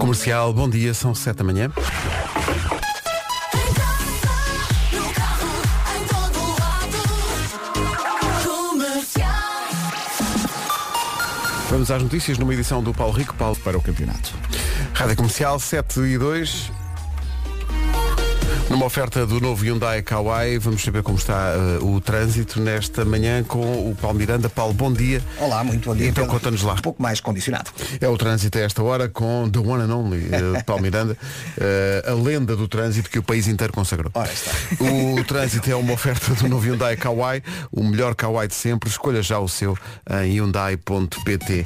Comercial, bom dia, são 7 da manhã. Vamos às notícias numa edição do Paulo Rico, Paulo para o campeonato. Rádio Comercial 7 e 2. Numa oferta do novo Hyundai Kauai, vamos saber como está uh, o trânsito nesta manhã com o Paulo Miranda. Paulo, bom dia. Olá, muito bom dia. Então conta-nos lá. Um pouco mais condicionado. É o trânsito a esta hora com The One and Only, uh, Paulo Miranda, uh, a lenda do trânsito que o país inteiro consagrou. Ora está. O trânsito é uma oferta do novo Hyundai Kauai, o melhor Kauai de sempre. Escolha já o seu em hyundai.pt.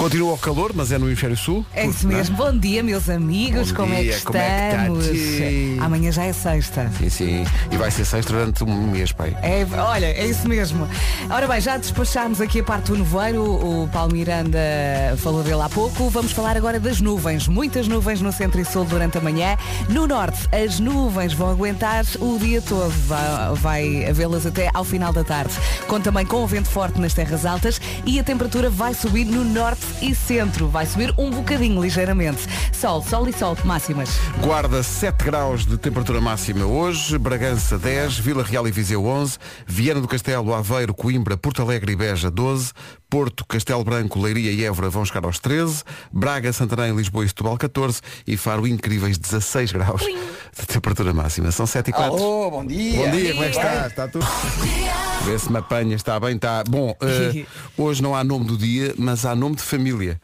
Continua o calor, mas é no Hemisfério Sul. É isso mesmo. Bom dia, meus amigos. Bom como, é dia, que como é que tá, estamos? tia? Amanhã já é sexta. Sim, sim. E vai ser sexta durante um mês, pai. É, olha, é isso mesmo. Ora bem, já despachámos aqui a parte do nevoeiro, o Paulo Miranda falou dele há pouco. Vamos falar agora das nuvens. Muitas nuvens no centro e sul durante a manhã. No norte, as nuvens vão aguentar o dia todo. Vai, vai havê-las até ao final da tarde. Conta também com o vento forte nas terras altas e a temperatura vai subir no norte e centro. Vai subir um bocadinho, ligeiramente. Sol, sol e sol, máximas. Guarda 7 graus de temperatura máxima hoje, Bragança 10, Vila Real e Viseu 11, Viana do Castelo, Aveiro, Coimbra, Porto Alegre e Beja 12, Porto, Castelo Branco, Leiria e Évora vão chegar aos 13, Braga, Santarém, Lisboa e Setúbal 14 e Faro incríveis 16 graus de temperatura máxima. São 7 e 4. Alô, bom dia. Bom dia, como é que está? Está tudo? Vê se me apanha, está bem, está. Bom, eh, hoje não há nome do dia, mas há nome de família,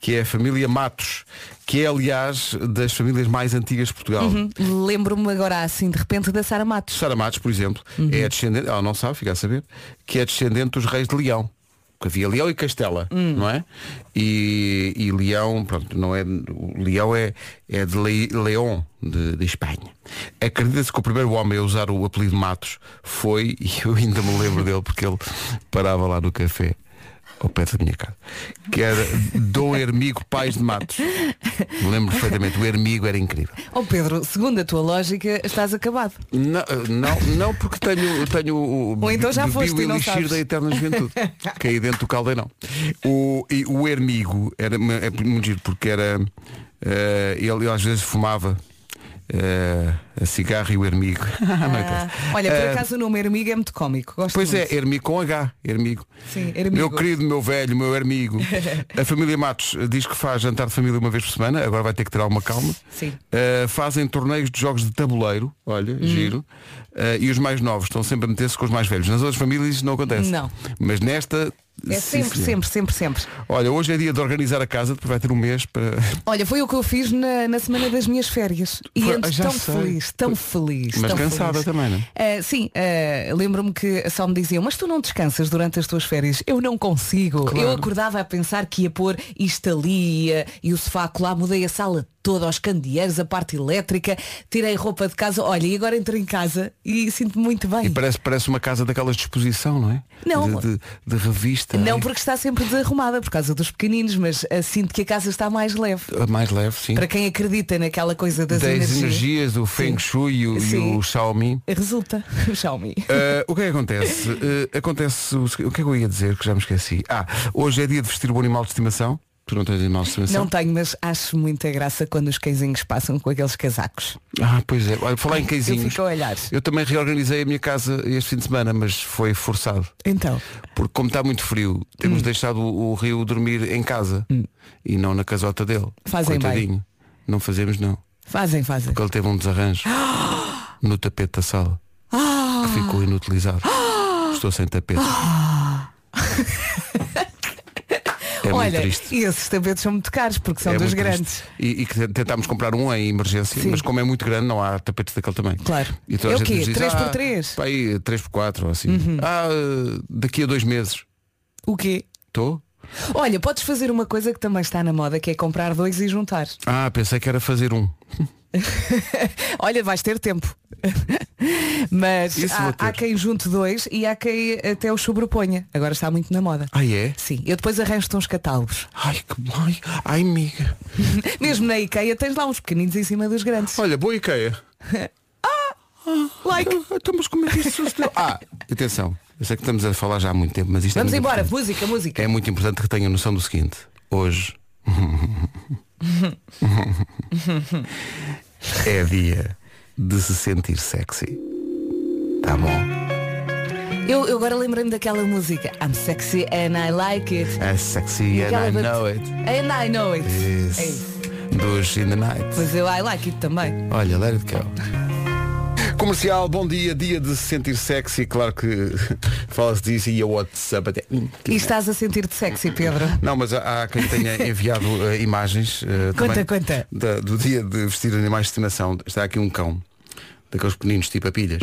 que é a família Matos, que é aliás das famílias mais antigas de Portugal. Lembro-me agora assim, de repente, da Sara Matos. Sara Matos, por exemplo, é a descendente, ela não sabe, fica a saber, que é descendente dos reis de Leão. Porque havia Leão e Castela, não é? E, e Leão, pronto, não é. Leão é, é de Le, León, de, de Espanha. Acredita-se que o primeiro homem a usar o apelido Matos foi, e eu ainda me lembro dele porque ele parava lá no café ao pé da minha casa, que era Dom Hermigo Pais de Matos. Lembro perfeitamente, o Hermigo era incrível. Oh Pedro, segundo a tua lógica, estás acabado. Não, não, não porque tenho, tenho o Ou então já foste o elixir da eterna juventude. Caí dentro do caldeirão. O, e o ermigo era é muito giro porque era. eh, ele às vezes fumava eh, a cigarro e o ermigo. Ah, olha, por Eh, acaso o nome Ermigo é muito cómico. Gosto Pois é, muito. Ermigo com H, Ermigo. Sim, Ermigo. Meu querido, meu velho, meu Ermigo. A família Matos diz que faz jantar de família uma vez por semana, agora vai ter que ter alguma calma. Sim. Uh, fazem torneios de jogos de tabuleiro, olha, Uhum. giro. E os mais novos estão sempre a meter-se com os mais velhos. Nas outras famílias isso não acontece. Não. Mas nesta. É sim, sempre, senhor. sempre, sempre, sempre. Olha, hoje é dia de organizar a casa, depois vai ter um mês para. Olha, foi o que eu fiz na, na semana das minhas férias. E Foi- ando já tão sei. feliz, tão feliz. Mas tão cansada feliz. também, não é? Ah, sim, ah, lembro-me que só me diziam, mas tu não descansas durante as tuas férias. Eu não consigo. Claro. Eu acordava a pensar que ia pôr isto ali ia- e o sofá lá, mudei a sala toda, aos candeeiros, a parte elétrica, tirei roupa de casa. Olha, e agora entro em casa e sinto-me muito bem. E parece, parece uma casa daquelas de exposição, não é? Não. De, de- de revista. Não porque está sempre desarrumada por causa dos pequeninos, mas ah, sinto que a casa está mais leve. a Mais leve, sim. Para quem acredita naquela coisa das, das energias, energias, o Feng Shui e o, e o Xiaomi. resulta. O Xiaomi. Uh, o que é que acontece? Uh, acontece o, o que é que eu ia dizer que já me esqueci? Ah, hoje é dia de vestir o animal de estimação. Tu não tens? Não tenho, mas acho muita graça quando os cãezinhos passam com aqueles casacos. Ah, pois é. Olha, falar em Eu cãezinhos. fico a olhar. Eu também reorganizei a minha casa este fim de semana, mas foi forçado. Então, Porque como está muito frio, Hum. temos deixado o, o Rio dormir em casa e não na casota dele. Fazem bem. Não fazemos não. fazem, fazem. Porque ele teve um desarranjo no tapete da sala. Ah! Que ficou inutilizado. Estou sem tapete. É muito Olha, triste. e esses tapetes são muito caros porque são É dos muito grandes. E, e que tentámos comprar um em emergência, Sim. mas como é muito grande, não há tapetes daquele tamanho. Claro. E toda É o quê? nos diz, Três por "Ah, três?" Uhum. pá, aí, 3 por 4 ou assim. Ah, daqui a dois meses. O quê? Estou? Olha, podes fazer uma coisa que também está na moda, que é comprar dois e juntar. Ah, pensei que era fazer um. Olha, vais ter tempo. Mas Isso há, há quem junte dois e há quem até os sobreponha. Agora está muito na moda. Ah, é? Sim, eu depois arranjo-te uns catálogos. Ai, que ai, ai, amiga. Mesmo na IKEA tens lá uns pequeninos em cima dos grandes. Olha, boa Ikea. Like. Ah, Estamos como é que isso? Ah, atenção. Eu sei que estamos a falar já há muito tempo, mas isto Vamos é embora, importante. música, música. É muito importante que tenham noção do seguinte. Hoje é dia de se sentir sexy. Tá bom? Eu, eu agora lembrei-me daquela música I'm sexy and I like it. É sexy and I know it. And I know it. Yes. É isso. Dos In the Night. Pois eu I like it também. Olha, let it go. Comercial, bom dia, dia de se sentir sexy, claro que fala-se disso e a WhatsApp até. Hum, E estás a sentir-te sexy, Pedro? Não, mas há, há quem tenha enviado eh, imagens eh, Conta, também conta. da- do dia de vestir animais de estimação. Está aqui um cão, daqueles pequeninos tipo a pilhas,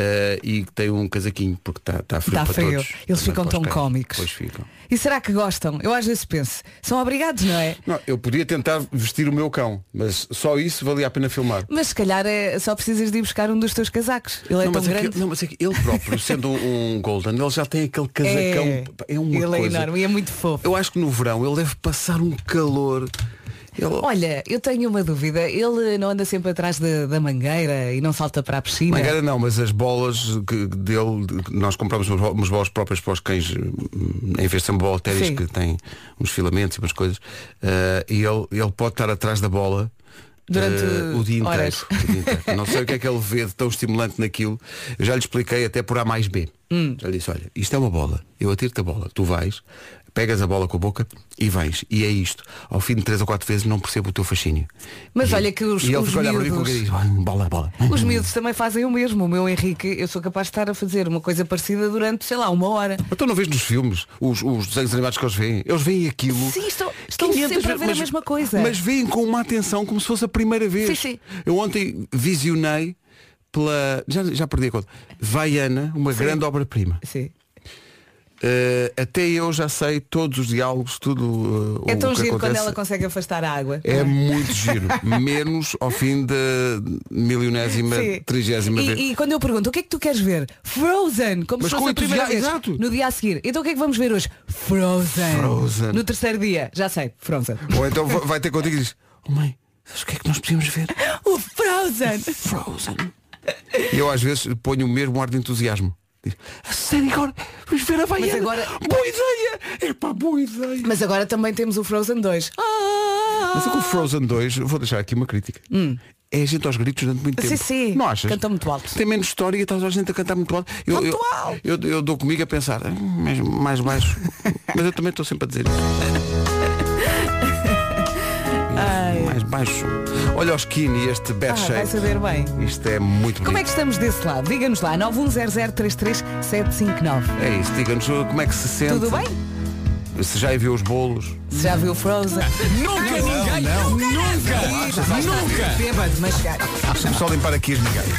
eh, e que tem um casaquinho, porque está tá frio. Tá para frio. todos. Eles ficam tão cães. cómicos. Pois ficam. E será que gostam? Eu às vezes penso, são obrigados, não é? Não, eu podia tentar vestir o meu cão, mas só isso valia a pena filmar. Mas se calhar é, só precisas de ir buscar um dos teus casacos. Ele é não, tão é grande. que, não, mas é que ele próprio, sendo um, um Golden, ele já tem aquele casacão. É, uma ele é coisa. enorme e é muito fofo. Eu acho que no verão ele deve passar um calor. Ele- Olha, eu tenho uma dúvida. Ele não anda sempre atrás da- da mangueira e não salta para a piscina? Mangueira não, mas as bolas que dele, de- nós compramos umas bo- umas bolas próprias para os cães, em vez de ténis Sim. que tem uns filamentos e umas coisas, eh, e ele, ele pode estar atrás da bola. Durante eh, o dia, horas. inteiro, o dia inteiro. Não sei o que é que ele vê de tão estimulante naquilo. Eu já lhe expliquei até por A mais B. Hum. Já lhe disse, olha, isto é uma bola. Eu atiro-te a bola. Tu vais, pegas a bola com a boca e vens. E é isto. Ao fim de três ou quatro vezes não percebo o teu fascínio. Mas E- olha que os- E ele os a miúdos- diz, "Ai, bola, bola. Os miúdos também fazem o mesmo. O meu Henrique, eu sou capaz de estar a fazer uma coisa parecida durante, sei lá, uma hora. Então não vês nos filmes os, os desenhos animados que eles veem? Eles veem aquilo. Sim, estão- estão 500 sempre a ver a vezes, mesma coisa. Mas veem com uma atenção como se fosse a primeira vez. Sim, sim. Eu ontem visionei pela. Já, já perdi a conta. Vaiana, uma grande obra-prima. Sim. Eh, até eu já sei todos os diálogos, tudo. eh, É o tão que giro quando acontece. ela consegue afastar a água. É muito giro. Menos ao fim da milionésima, Sim. trigésima vez. E, e quando eu pergunto o que é que tu queres ver? Frozen, como Mas se fosse a primeira vez. entusiasmo, exato. No dia a seguir. Então o que é que vamos ver hoje? Frozen. Frozen. No terceiro dia, já sei, Frozen. Ou então va- vai ter contigo e diz, oh mãe, sabes o que é que nós podíamos ver? O Frozen. Frozen. E eu às vezes ponho o mesmo ar de entusiasmo. Diz, a sério agora? Vamos ver a Baiana. agora- Boa ideia! É pá, boa ideia. Mas agora também temos o Frozen 2. Ah! Mas é que o Frozen 2, vou deixar aqui uma crítica. É a gente aos gritos durante muito Sim, tempo. sim. Não achas? Canta muito alto. Tem menos história e está a gente a cantar muito alto. Eu, Muito eu, alto. Eu, eu dou comigo a pensar, "Ah, mais, mais baixo. Mas eu também estou sempre a dizer isso. Mais baixo. Olha o skinny, este bad Ah, shape. vai saber bem. Isto é muito bonito. Como é que estamos desse lado? Diga-nos lá, 910033759. É isso, diga-nos como é que se sente. Tudo bem? Se já enviou os bolos. Se já viu Frozen? Nunca ninguém, nunca, nunca. Bêbado, mas Deixa-me só limpar aqui as migalhas.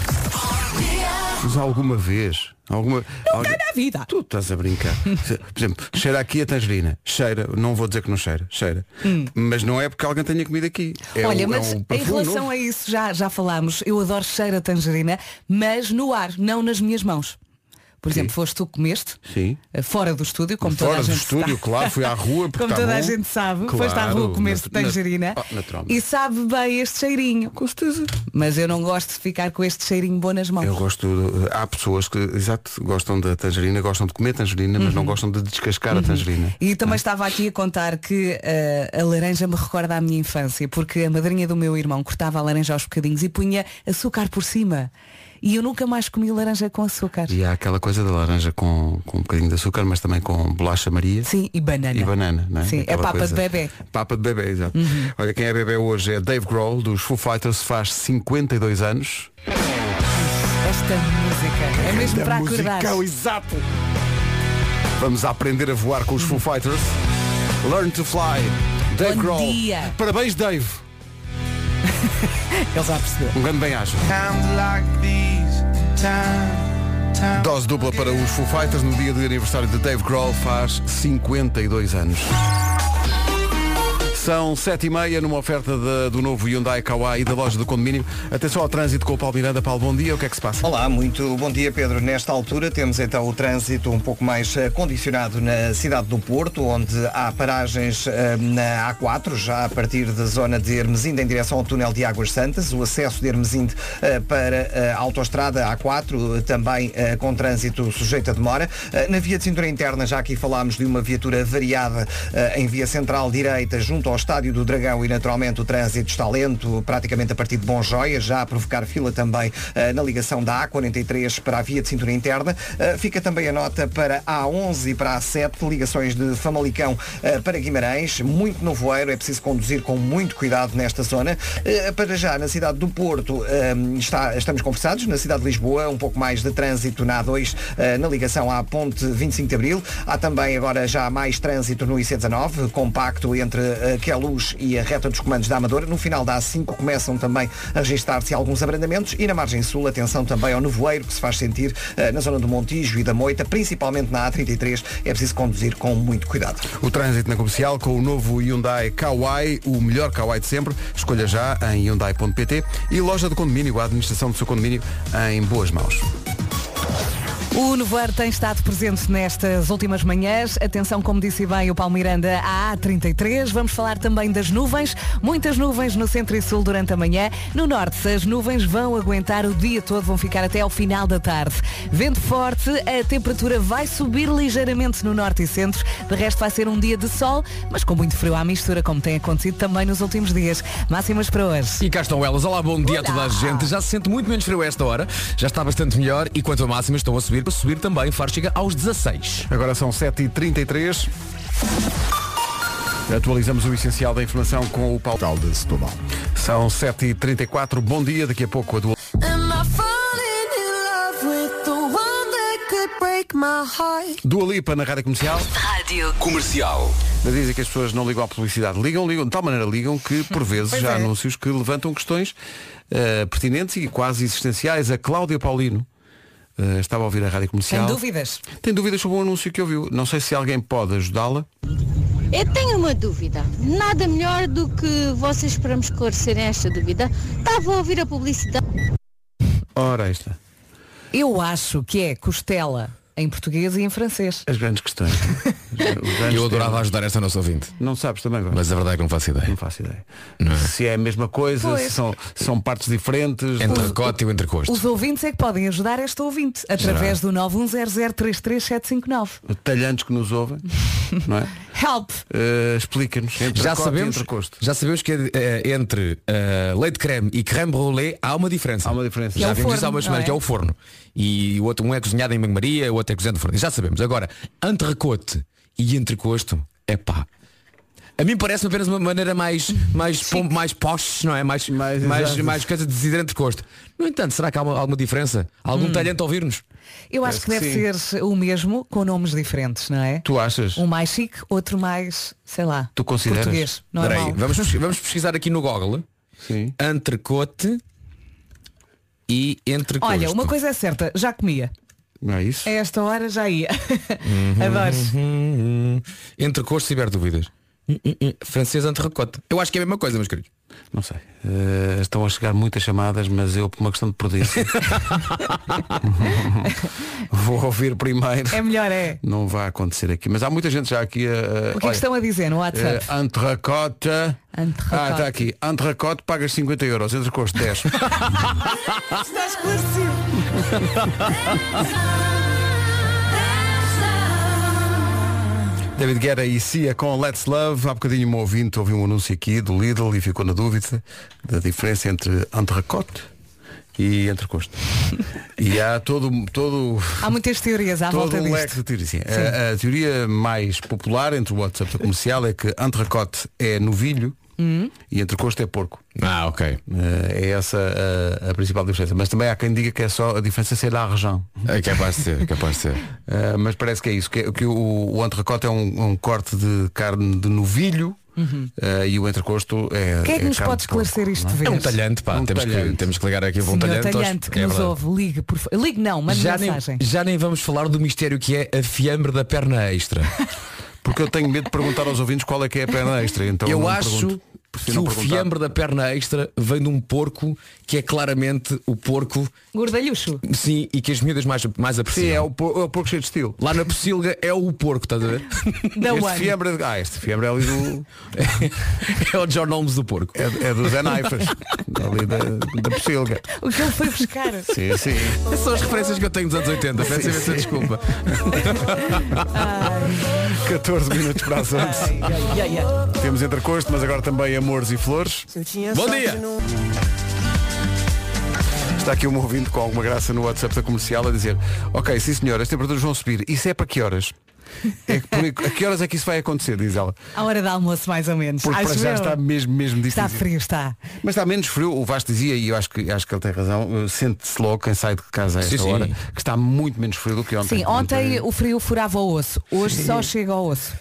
Mas alguma vez, alguma. alguém- na vida. Tu estás a brincar. Por exemplo, cheira aqui a tangerina. Cheira, não vou dizer que não cheira, cheira. Mas não é porque alguém tenha comido aqui. É Hum. Olha, um- é mas um em relação novo. a isso já, já falámos. Eu adoro cheiro a tangerina, mas no ar, não nas minhas mãos. Por exemplo, foste tu que comeste, Sim. eh, fora do estúdio, como toda Fora a do gente estúdio, sabe. claro, fui à rua porque Como está toda a bom. gente sabe, Claro, foste à rua comer nat- tangerina naturalmente. e sabe bem este cheirinho. Com certeza. Mas eu não gosto de ficar com este cheirinho bom nas mãos. Eu gosto. há pessoas que, exato, gostam da tangerina, gostam de comer tangerina, mas Uhum. não gostam de descascar a tangerina. E também estava aqui a contar que eh, a laranja me recorda a minha infância, porque a madrinha do meu irmão cortava a laranja aos bocadinhos e punha açúcar por cima. E eu nunca mais comi laranja com açúcar. E há aquela coisa da laranja com, com um bocadinho de açúcar, mas também com bolacha Maria. Sim, e banana. E banana, não é? Sim, é Aquela papa coisa- de bebê. Uhum. Papa de bebê, exato. Olha, quem é bebê hoje é Dave Grohl, dos Foo Fighters, faz 52 anos. Esta música é mesmo para acordar. Musicão, exato. Vamos aprender a voar com os Foo Fighters. Learn to fly. Dave Bom Grohl. dia. Parabéns, Dave. Ele já percebeu. Um grande bem-aja. Dose dupla para os Foo Fighters no dia de aniversário de Dave Grohl faz 52 anos. São sete e meia numa oferta de- do novo Hyundai Kauai da loja do condomínio. Atenção ao trânsito com o Paulo Miranda. Paulo, bom dia. O que é que se passa? Olá, muito bom dia Pedro. Nesta altura temos então o trânsito um pouco mais eh, condicionado na cidade do Porto, onde há paragens eh, na A4, já a partir da zona de Hermesinde em direção ao túnel de Águas Santas, o acesso de Hermesinde eh, para a autoestrada A4, eh, também com trânsito sujeito a demora. Na via de cintura interna, já aqui falámos de uma viatura variada em via central direita junto ao Estádio do Dragão e naturalmente o trânsito está lento, praticamente a partir de Bom Joia, já a provocar fila também eh, na ligação da A43 para a via de cintura interna. Eh, fica também a nota para a A11 e para a A7, ligações de Famalicão eh, para Guimarães, muito nevoeiro, é preciso conduzir com muito cuidado nesta zona. Para já, na cidade do Porto, está, estamos conversados, na cidade de Lisboa, um pouco mais de trânsito na A2, eh, na ligação à ponte 25 de Abril. Há também agora já mais trânsito no IC19, compacto entre Queluz e a reta dos comandos da Amadora. No final da A5 começam também a registrar-se alguns abrandamentos e na margem sul, atenção também ao nevoeiro que se faz sentir eh, na zona do Montijo e da Moita, principalmente na A33. É preciso conduzir com muito cuidado. O trânsito na comercial com o novo Hyundai Kauai, o melhor Kauai de sempre. Escolha já em Hyundai.pt e loja de condomínio, a administração do seu condomínio em boas mãos. O nevoeiro tem estado presente nestas últimas manhãs. Atenção, como disse bem o Paulo Miranda, à A33. Vamos falar também das nuvens. Muitas nuvens no centro e sul durante a manhã. No norte, as nuvens vão aguentar o dia todo, vão ficar até ao final da tarde. Vento forte, a temperatura vai subir ligeiramente no norte e centro. De resto, vai ser um dia de sol, mas com muito frio à mistura, como tem acontecido também nos últimos dias. Máximas para hoje. E cá estão elas. Olá, bom dia a toda a gente. Já se sente muito menos frio a esta hora. Já está bastante melhor. E quanto a máximas, estão a subir. Para subir também, Faro chega aos 16. Agora são 7h33. Atualizamos o essencial da informação com o Paulo Tal de Setúbal. São 7h34. Bom dia. Daqui a pouco a do... Dua Lipa na Rádio Comercial. Comercial. Mas dizem que as pessoas não ligam à publicidade. Ligam, ligam, de tal maneira ligam que, por vezes, já há é. anúncios que levantam questões eh, pertinentes e quase existenciais. A Cláudia Paulino eh, estava a ouvir a Rádio Comercial. Sem dúvidas. Tem dúvidas sobre um anúncio que ouviu. Não sei se alguém pode ajudá-la. Eu tenho uma dúvida. Nada melhor do que vocês para me esclarecerem esta dúvida. Estava a ouvir a publicidade. Ora, esta. Eu acho que é costela em português e em francês. As grandes questões. Os grandes Eu adorava temas. ajudar esta nossa ouvinte. Não sabes também, agora? Mas a verdade é que não faço ideia. Não faço ideia. Não é? Se é a mesma coisa, Pois. se são, são partes diferentes. Entre recote e o entrecosto. Os ouvintes é que podem ajudar esta ouvinte através do 910033759. Talhantes que nos ouvem, não é? Help! Eh, Explica-nos. entre Já sabemos, entrecosto. já sabemos que eh, entre eh, leite creme e creme brûlée há uma diferença. Há uma diferença. Já é vimos isso há umas semanas, é? que é o forno. E o outro, um é cozinhado em banho-maria, o outro é cozinhado no forno. Já sabemos. Agora, entrecote e entrecosto, é pá. A mim parece apenas uma maneira mais mais pom- mais posh, não é? Mais Mais- mais, mais, coisa de dizer entrecosto. No entanto, será que há uma- alguma diferença? Algum Hum. talento a ouvir-nos? Eu acho que que deve ser o mesmo com nomes diferentes, não é? Tu achas? Um mais chique, outro mais, sei lá, Tu consideras? português. Espera Normal. aí, vamos, vamos pesquisar aqui no Google Sim. entrecote e entrecosto. Olha, uma coisa é certa, já comia. Não é isso? A esta hora já ia. Adoro. Hum, entrecosto se tiver dúvidas. Hum, hum, hum. Francês entrecote. Eu acho que é a mesma coisa, meus queridos. Não sei. Eh, estão a chegar muitas chamadas, mas eu, por uma questão de prudência, vou ouvir primeiro. É melhor, é. Não vai acontecer aqui. Mas há muita gente já aqui a. O que é que estão a dizer no WhatsApp? Uh. Ah, está aqui. Entrecote pagas 50 euros. Entrecosto 10. Está esclarecido. David Guerra e Cia com Let's Love. Há bocadinho um ouvinte ouviu um anúncio aqui do Lidl e ficou na dúvida da diferença entre entrecote e entrecosto. e há todo, todo, Há muitas teorias à todo volta um disto. leque de teorias. Sim. A, a teoria mais popular entre o WhatsApp da comercial é que entrecote é novilho Hum? e entrecosto é porco. Ah, ok. Eh, é essa a, a principal diferença. Mas também há quem diga que é só a diferença ser l'argent. É capaz de ser, é capaz de ser. Uh, mas parece que é isso, que, que o, o entrecote é um, um corte de carne de novilho uh, e o entrecosto é. Quem é que nos carne pode de porco, esclarecer isto de É um talhante, pá. Um temos, Que, talhante. temos que ligar aqui para um talhante. talhante que É nos verdade. ouve, ligue, por favor. Ligue não, mande Já nem, mensagem. já nem vamos falar do mistério que é a fiambre da perna extra. Porque eu tenho medo de perguntar aos ouvintes qual é que é a perna extra. Então eu acho, pergunto. Que não o perguntar. fiambre da perna extra vem de um porco que é claramente o porco, Gordalhucho. sim, e que as miúdas mais, mais apreciam. Sim, é o, por- é o porco cheio de estilo. Lá na pocilga é o porco, estás a ver? Da este fiambre, é- ah, este fiambre é ali do, é o John Holmes do porco. é, é do Zé Naifas, ali da, da Pocilga. O que ele foi buscar. Sim, sim. Essas são as referências que eu tenho dos anos 80. Peço imensa desculpa. 14 minutos para as 11. Yeah, yeah. Temos entrecosto, mas agora também amores e flores. Bom dia! Está aqui um ouvinte com alguma graça no WhatsApp da comercial a dizer Ok, sim senhor, as temperaturas vão subir. Isso é para que horas? É que, por- a que horas é que isso vai acontecer, diz ela. À hora do almoço, mais ou menos. Porque para Acho já eu. está mesmo, mesmo Está difícil. frio, está. Mas está menos frio, o Vasco dizia, e eu acho que, acho que ele tem razão, eh, sente-se logo quem sai de casa a esta Sim, sim. hora, que está muito menos frio do que ontem. Sim, ontem o frio furava o osso. Hoje só chega ao osso.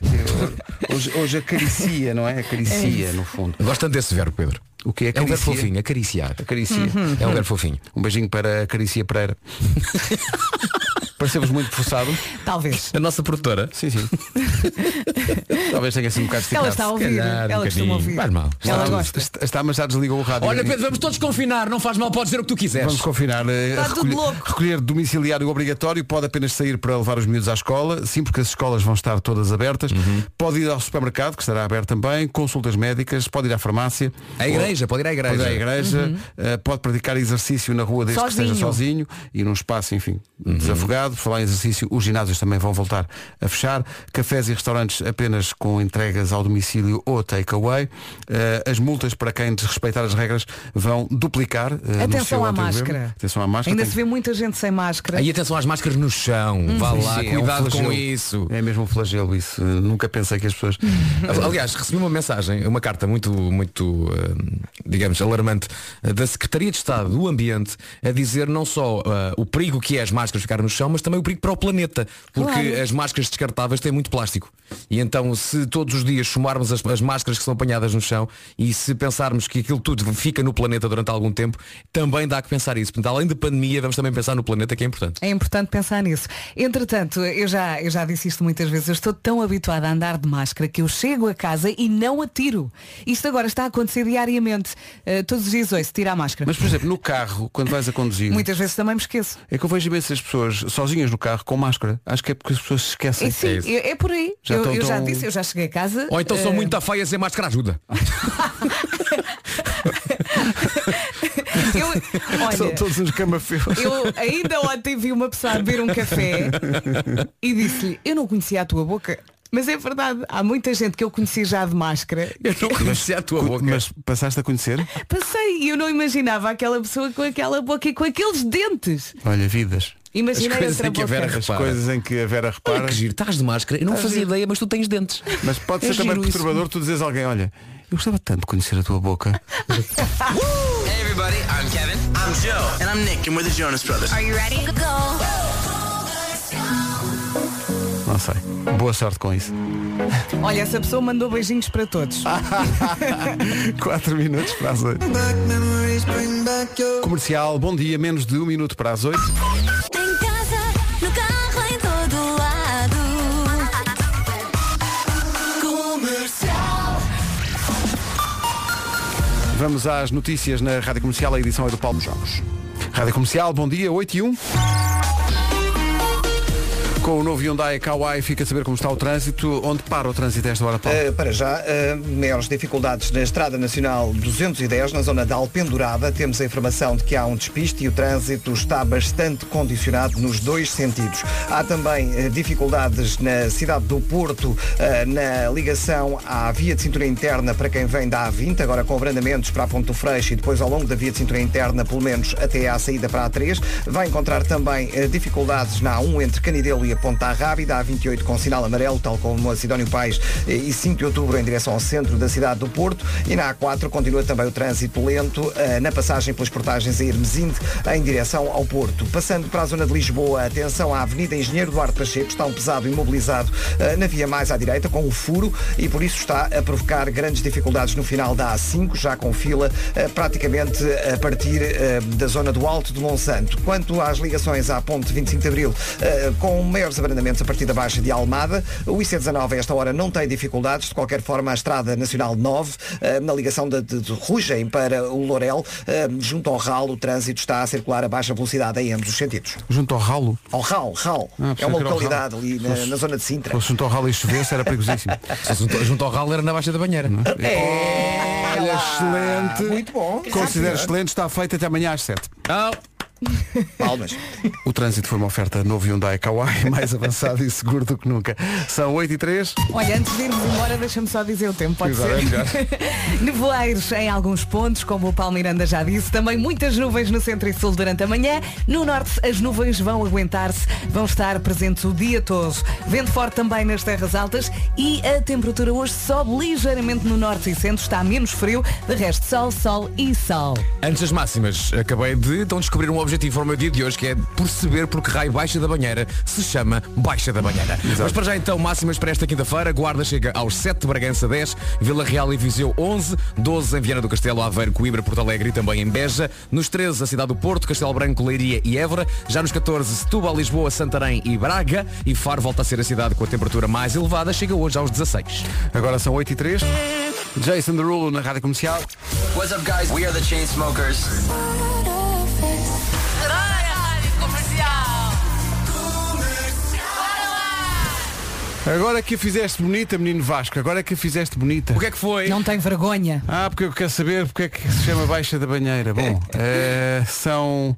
Hoje, hoje acaricia, não é? Acaricia, no fundo. Gosto tanto desse verbo, Pedro. O que é É um verbo acaricia? fofinho, acariciar. Acaricia. É um verbo fofinho. Um beijinho para a Caricia Pereira. Parecemos muito forçado. Talvez. A nossa produtora. Sim, sim. Talvez tenha sido um bocado Ela esticado. está a ouvir. calhar, um Ela costuma bocadinho. ouvir. Faz mal. Ela Está- gosta. Está, está, mas já desligou o rádio. Olha, Pedro, vamos todos confinar, não faz mal, podes dizer o que tu quiseres. Vamos confinar. eh, Está tudo recolher, louco. recolher domiciliário obrigatório, pode apenas sair para levar os miúdos à escola, sim, porque as escolas vão estar todas abertas. Uhum. Pode ir ao supermercado, que estará aberto também, consultas médicas, pode ir à farmácia. A igreja, pode ir à igreja. Pode ir à igreja, eh, pode praticar exercício na rua desde que Sozinho. esteja sozinho e num espaço, enfim, desafogado. Por Falar em exercício, os ginásios também vão voltar a fechar. Cafés e restaurantes apenas com entregas ao domicílio ou takeaway. Eh, as multas para quem desrespeitar as regras vão duplicar. eh, Atenção à máscara. Atenção à máscara. Ainda Tem- se vê muita gente sem máscara. Aí atenção às máscaras no chão. Vá lá, Sim, é um cuidado com flagelo. isso. É mesmo um flagelo isso. Nunca pensei que as pessoas. Aliás, recebi uma mensagem, uma carta muito, muito, eh, digamos, alarmante da Secretaria de Estado do Ambiente a dizer não só eh, o perigo que é as máscaras ficarem no chão, mas também o perigo para o planeta. Porque Claro. as máscaras descartáveis têm muito plástico. E então, se todos os dias somarmos as, as máscaras que são apanhadas no chão e se pensarmos que aquilo tudo fica no planeta durante algum tempo, também dá que pensar isso. Portanto, além da pandemia, vamos também pensar no planeta, que é importante. É importante pensar nisso. Entretanto, eu já, eu já disse isto muitas vezes, eu estou tão habituada a andar de máscara que eu chego a casa e não atiro. Isto agora está a acontecer diariamente. Uh, todos os dias ouço, tira a máscara. Mas, por exemplo, no carro, quando vais a conduzir, Muitas vezes também me esqueço. é que eu vejo imensas pessoas sozinhas no carro com máscara. Acho que é porque as pessoas se esquecem. Sim, é isso. é, é por aí. Já eu eu já tão- disse, eu já cheguei a casa. Ou então são uh, muito afeias e a máscara ajuda. eu, São olha, todos uns camafeus. eu ainda ontem vi uma pessoa a beber um café e disse-lhe, eu não conhecia a tua boca. Mas é verdade, há muita gente que eu conheci já de máscara. Eu não conhecia a tua boca. Mas passaste a conhecer? Passei e eu não imaginava aquela pessoa com aquela boca e com aqueles dentes. Olha, vidas. Imaginei As coisas em que a Vera boca. As Repara. coisas em que a Vera repara. Olha que giro, estás de máscara. Eu não fazia ideia, mas tu tens dentes. Mas pode É ser também perturbador tu dizes a alguém, olha, eu gostava tanto de conhecer a tua boca. Hey everybody, I'm Kevin. I'm Joe. And I'm Nick, and we're the Jonas Brothers. Are you ready go? Não sei. Boa sorte com isso. Olha, essa pessoa mandou beijinhos para todos. 4 minutos para as 8. Comercial, bom dia, menos de um minuto para as 8. Em casa, no carro, em todo lado. Comercial. Vamos às notícias na Rádio Comercial, a edição é do Paulo Jogos. Rádio Comercial, bom dia, 8 e 1. Com o novo Hyundai Kauai fica a saber como está o trânsito. Onde para o trânsito esta hora, Paulo? Uh, para já, uh, maiores dificuldades na Estrada Nacional 210, na zona da Alpendurada. Temos a informação de que há um despiste e o trânsito está bastante condicionado nos dois sentidos. Há também uh, dificuldades na cidade do Porto, uh, na ligação à via de cintura interna para quem vem da A20, agora com abrandamentos para a Ponto Freixo e depois ao longo da via de cintura interna, pelo menos até à saída para a A3. Vai encontrar também dificuldades na A1 entre Canidelo e a Ponta Rábida, a 28 com sinal amarelo, tal como a Sidónio Pais e 5 de outubro em direção ao centro da cidade do Porto. E na A4 continua também o trânsito lento eh, na passagem pelas portagens a Hermesinde em direção ao Porto. Passando para a zona de Lisboa, atenção à Avenida Engenheiro Duarte Pacheco, está um pesado imobilizado eh, na via mais à direita com o furo e por isso está a provocar grandes dificuldades no final da A5, já com fila eh, praticamente a partir da zona do Alto de Monsanto. Quanto às ligações à ponte 25 de Abril, com maior maiores abrandamentos a partir da Baixa de Almada. O IC19 a esta hora não tem dificuldades. De qualquer forma, a Estrada Nacional 9, eh, na ligação de, de, de Rugem para o Lourel, eh, junto ao RAL, o trânsito está a circular a baixa velocidade em ambos os sentidos. Junto ao ralo. Ao RAL, RAL. Ah, é uma localidade ralo. ali na, Fosse- na zona de Sintra. Se junto ao ralo e chovesse era perigosíssimo. Junto, junto ao ralo era na baixa da banheira. Olha, excelente. Muito bom. Considero excelente. Está feito até amanhã às 7. Não. Palmas. O trânsito foi uma oferta novo Hyundai Kauai, mais avançado e seguro do que nunca. São 8 e 3. Olha, antes de irmos embora, deixa-me só dizer o tempo, pode Exato, é ser? melhor. Nevoeiros em alguns pontos, como o Paulo Miranda já disse. Também muitas nuvens no centro e sul durante a manhã. No norte, as nuvens vão aguentar-se, vão estar presentes o dia todo. Vento forte também nas terras altas e a temperatura hoje sobe ligeiramente no norte e centro. Está menos frio. De resto, sol, sol e sol. Antes das máximas, acabei de então descobrir um objetivo para o meu dia de hoje, que é perceber porque raio Baixa da Banheira se chama Baixa da Banheira. Mas para já então, máximas para esta quinta-feira, Guarda chega aos 7, Bragança 10, Vila Real e Viseu 11, 12 em Viana do Castelo, Aveiro, Coimbra, Porto Alegre e também em Beja, nos 13 a cidade do Porto, Castelo Branco, Leiria e Évora, já nos 14 Setúbal, Lisboa, Santarém e Braga e Faro volta a ser a cidade com a temperatura mais elevada, chega hoje aos 16. Agora são 8 e 3. Jason Derulo na Rádio Comercial. What's up, guys? We are the Chainsmokers. Agora que a fizeste bonita, menino Vasco. Agora que a fizeste bonita. O que é que foi? Não tem vergonha. Ah, porque eu quero saber porque é que se chama Baixa da Banheira. Bom, eh, são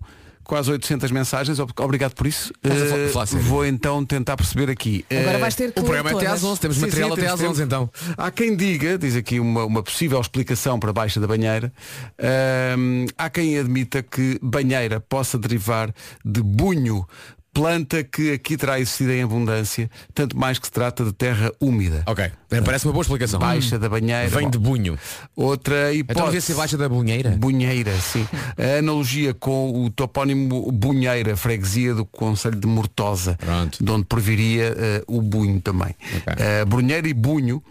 quase 800 mensagens. Ob- Obrigado por isso. A sério? vou então tentar perceber aqui. Agora Eh, vais ter que O programa é até às 11, temos Sim, material sim, até temos às tempo. 11 então. Há quem diga, diz aqui uma, uma possível explicação para baixa da banheira, ahm, há quem admita que banheira possa derivar de bunho, planta que aqui terá existido em abundância, tanto mais que se trata de terra úmida. Ok, parece uma boa explicação. Baixa da banheira. Vem de bunho. Outra Então hipótese. devia ser baixa da bunheira. Bunheira, sim. A analogia com o topónimo Bunheira, freguesia do Conselho de Mortosa, Pronto. de onde previria eh, o bunho também. Ok. Eh, Brunheiro e bunho,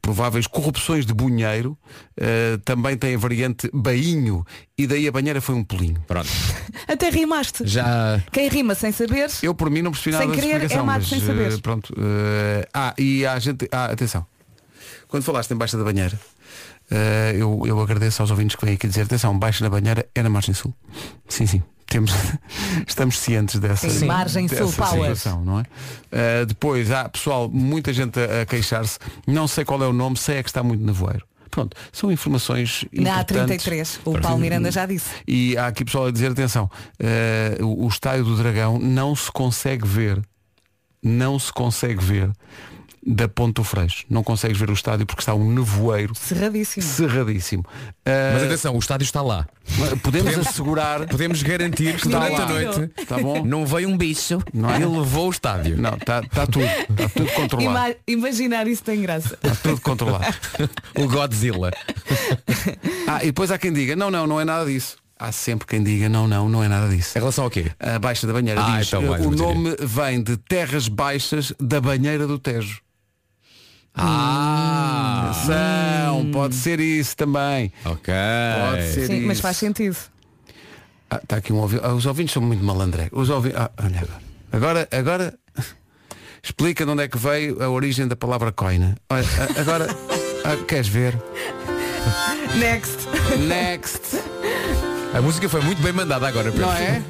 prováveis corrupções de bunheiro, eh, também tem a variante bainho, e daí a banheira foi um pulinho. Pronto. Até rimaste. Já. Quem rima sem saber, Eu por mim não percebi nada Sem querer, é mato mas sem saber. eh, pronto. eh, ah, e há gente. Ah, atenção. Quando falaste em baixa da banheira, eh, eu, eu agradeço aos ouvintes que vêm aqui dizer, atenção, baixa da banheira é na margem sul. Sim, sim. Temos, estamos cientes dessa, Sim, margem sul, dessa power. situação, não é? Eh, depois há pessoal, muita gente a, a queixar-se, não sei qual é o nome, sei é que está muito nevoeiro. Pronto, são informações na importantes. A33, o Paulo Miranda já disse. E há aqui pessoal a dizer, atenção, eh, o, o estádio do Dragão não se consegue ver, não se consegue ver da Ponte do Freixo. Não consegues ver o estádio porque está um nevoeiro Cerradíssimo. cerradíssimo. Eh, Mas atenção, o estádio está lá. podemos assegurar, Podemos garantir que Está durante a noite tá bom? não veio um bicho Não é? e levou o estádio. Não, está tá tudo, está tudo controlado. Ima- imaginar isso tem graça. Está tudo controlado. O Godzilla. Ah, e depois há quem diga, não, não, não é nada disso. Há sempre quem diga, não, não, não é nada disso. Em relação ao quê? A Baixa da Banheira Ah, diz, então vais o dizer. nome vem de terras baixas da banheira do Tejo. Ah! Atenção, pode ser isso também. Ok. Pode ser Sim, mas isso. faz sentido. Ah, Está aqui um ouvinte. Ah, os ouvintes são muito malandré. Os ouvintes. Ah, olha agora. Agora, agora explica de onde é que veio a origem da palavra coina. Olha, agora ah, queres ver? Next. Next. A música foi muito bem mandada agora, Pedro. Não é?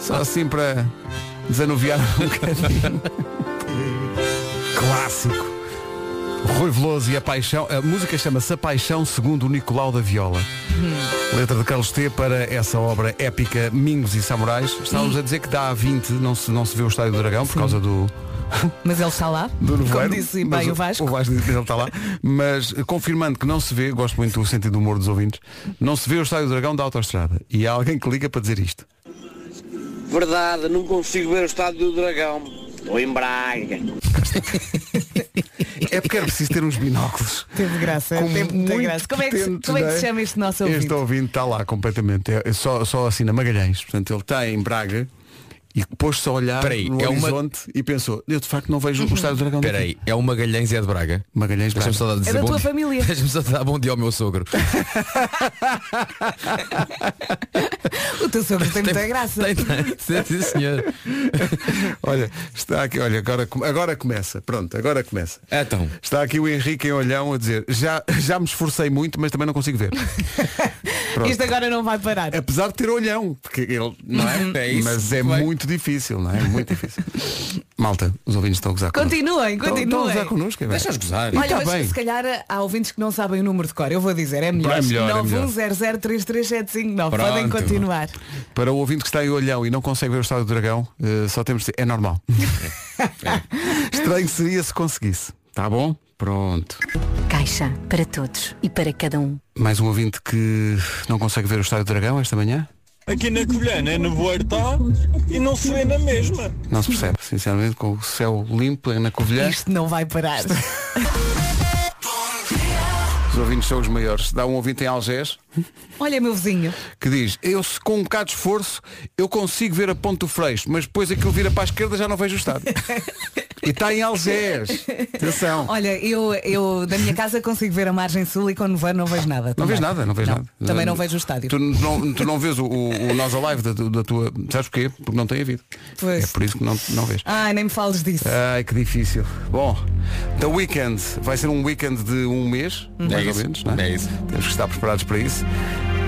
Só assim para desanuviar um bocadinho. Clássico. Rui Veloso e a Paixão. A música chama-se A Paixão segundo o Nicolau da Viola. Letra de Carlos T para essa obra épica Mingos e Samurais. Estávamos a dizer que dá a 20, não se, não se vê o Estádio do Dragão por causa do, Mas ele está lá. do nevoeiro. Como disse Mas bem o Vasco. O Vasco disse que ele está lá. Mas confirmando que não se vê, gosto muito do sentido do humor dos ouvintes, não se vê o Estádio do Dragão da autoestrada. E há alguém que liga para dizer isto. Verdade, não consigo ver o estádio do Dragão. Estou em Braga. É porque era preciso ter uns binóculos. Teve graça. Com Teve muita muito graça. Como é que, potentes, como é que se chama este nosso ouvinte? Este ouvinte está lá completamente. É, é só, só assina Magalhães. Portanto, ele está em Braga E pôs-se a olhar Peraí, no é uma- horizonte e pensou, eu de facto não vejo o Estádio do Dragão Espera daqui." aí, é o Magalhães Zé de Braga. Magalhães Braga. só dizer É da tua dia- família. Deixa-me só dar bom dia ao meu sogro. O teu sogro tem muita graça. Tem, tem, sim, senhor. Olha, está aqui, olha, agora, agora começa. Pronto, agora começa. Então, Está aqui o Henrique em olhão a dizer, já, já me esforcei muito, mas também não consigo ver. Pronto. Isto agora não vai parar. Apesar de ter olhão, porque ele não é, É isso, mas é vai. Muito difícil, não é? Muito difícil. Malta, os ouvintes estão a gozar connosco. Continuem, Estão- Estão a continuem. gozar connosco, é bem. deixa-os gozar. E Olha, tá mas bem. se calhar há ouvintes que não sabem o número de cor. Eu vou dizer, é melhor. É melhor, é melhor. 910033759. Pronto. Podem continuar. Para o ouvinte que está em olhão e não consegue ver o Estádio do Dragão, eh, só temos de dizer, é normal. Estranho seria se conseguisse. Tá bom? Pronto. Caixa para todos e para cada um. Mais um ouvinte que não consegue ver o Estádio do Dragão esta manhã? Aqui na Covilhã, é nevoeiro está e não se vê na mesma. Não se percebe, sinceramente, com o céu limpo na Covilhã. Isto não vai parar. Os ouvintes são os maiores. Dá um ouvinte em Algés Olha, meu vizinho. que diz, eu se com um bocado de esforço eu consigo ver a ponte do Freixo, mas depois aquilo vira para a esquerda já não vejo o estádio. e está em Algés. Atenção. Olha, eu, eu da minha casa consigo ver a margem sul e quando vou não vejo nada. Não também. vês nada, não vês nada. Também não vejo o estádio. Tu não, tu não vês o, o, o Nós Alive da, da tua. Sabes porquê? Porque não tem havido. Pois. É por isso que não, não vês. Ai, nem me fales disso. Ai, que difícil. Bom, The Weekend vai ser um weekend de um mês, mais É ou menos, não é? é isso. Temos que estar preparados para isso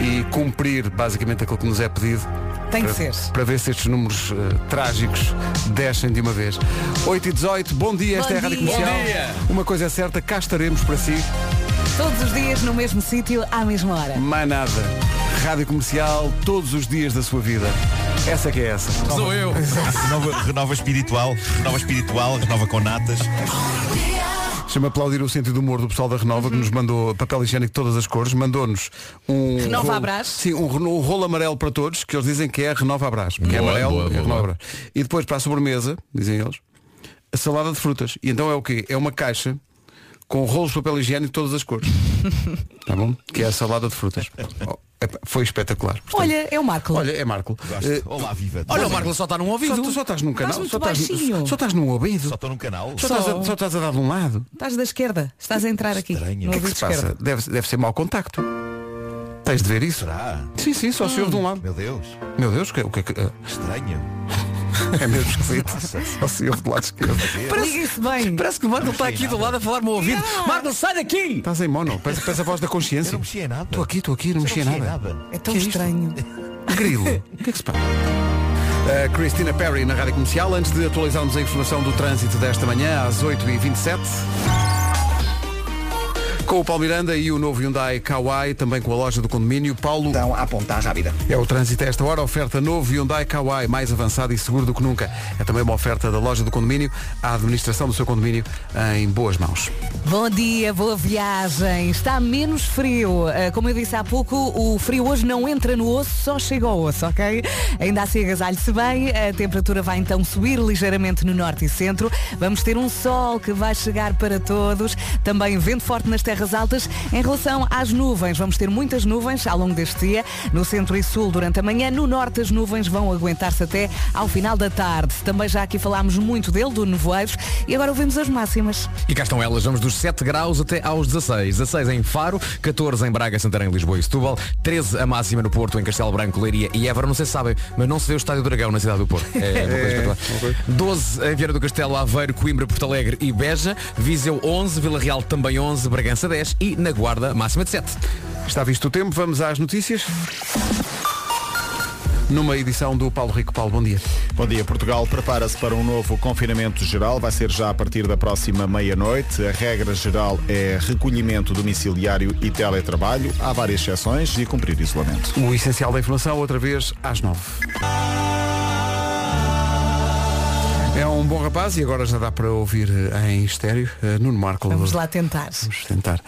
e cumprir basicamente aquilo que nos é pedido. Tem que para, ser. Para ver se estes números eh, trágicos descem de uma vez. 8 e 18, bom dia, esta Bom é a Rádio dia. Comercial. Bom dia. Uma coisa é certa, cá estaremos para si. Todos os dias no mesmo sítio, à mesma hora. Mais nada. Rádio Comercial, todos os dias da sua vida. Essa que é essa. Sou eu. Renova, renova espiritual, renova espiritual, renova com natas. Chama aplaudir o sentido do humor do pessoal da Renova que nos mandou papel higiênico de todas as cores, mandou-nos um Renova rolo-? Sim, um, um rolo amarelo para todos, que eles dizem que é Renova Abrás, porque é Boa, amarelo, boa, é boa, Renova. E depois para a sobremesa, dizem eles, a salada de frutas. E então é o quê? É uma caixa com rolos de papel higiênico de todas as cores. tá bom? Que é a salada de frutas. Oh, foi espetacular. Portanto, Olha, é o Marco. olha, é Marco. Gosto. Eh, Olá, viva. Olha, o Marco só está num só, ouvido. tu só estás num canal, só estás, baixinho. só estás num ouvido. Só estou num canal. Só estás, a, só estás a dar de um lado. Estás da esquerda. Estás a entrar aqui. Estranho. O que O que se passa? Deve, deve ser mau contacto. Tens de ver isso? Será? Sim, sim, só se ouve de um lado. Meu Deus. Meu Deus, o que, o que é que. ah, Estranho. É mesmo esquisito. Só se ouve do lado esquerdo. Liga-se bem. Parece que o Marco está aqui do lado a falar-me ao ouvido. Marco, sai daqui! Estás em mono, parece, parece a voz da Eu consciência. não mexia nada. Estou aqui, estou aqui, não Eu mexia nada. É tão Que é estranho. Grilo. O que é que se passa? A Christina Perry na Rádio Comercial, antes de atualizarmos a informação do trânsito desta manhã, às 8h27. Com o Paulo Miranda e o novo Hyundai Kauai, também com a loja do condomínio. Paulo, Então, à ponta rápida. É o trânsito a esta hora, oferta novo Hyundai Kauai, mais avançado e seguro do que nunca. É também uma oferta da loja do condomínio, à administração do seu condomínio em boas mãos. Bom dia, boa viagem. Está menos frio. Ah, Como eu disse há pouco, o frio hoje não entra no osso, só chega ao osso, ok? Ainda assim agasalhe-se bem. A temperatura vai então subir ligeiramente no norte e centro. Vamos ter um sol que vai chegar para todos. Também vento forte nas terras altas. Em relação às nuvens, vamos ter muitas nuvens ao longo deste dia. No centro e sul durante a manhã. No norte as nuvens vão aguentar-se até ao final da tarde. Também já aqui falámos muito dele, do nevoeiros. E agora ouvimos as máximas. E cá estão elas, vamos dos 7 graus até aos 16. 16 em Faro, 14 em Braga, Santarém, Lisboa e Setúbal, 13 a máxima no Porto, em Castelo Branco, Leiria e Évora. Não sei se sabem, mas não se vê o Estádio do Dragão na cidade do Porto. É uma coisa espetacular. 12 em Vieira do Castelo, Aveiro, Coimbra, Porto Alegre e Beja, Viseu 11, Vila Real também 11, Bragança 10 e na Guarda máxima de 7. Está visto o tempo, vamos às notícias. Numa edição do Paulo Rico. Paulo, bom dia. Bom dia, Portugal prepara-se para um novo confinamento geral. Vai ser já a partir da próxima meia-noite. A regra geral é recolhimento domiciliário e teletrabalho. Há várias exceções e cumprir isolamento. O essencial da informação, outra vez, às nove. É um bom rapaz e agora já dá para ouvir eh, em estéreo. Eh, Nuno Marco. Vamos lá tentar. Vamos tentar.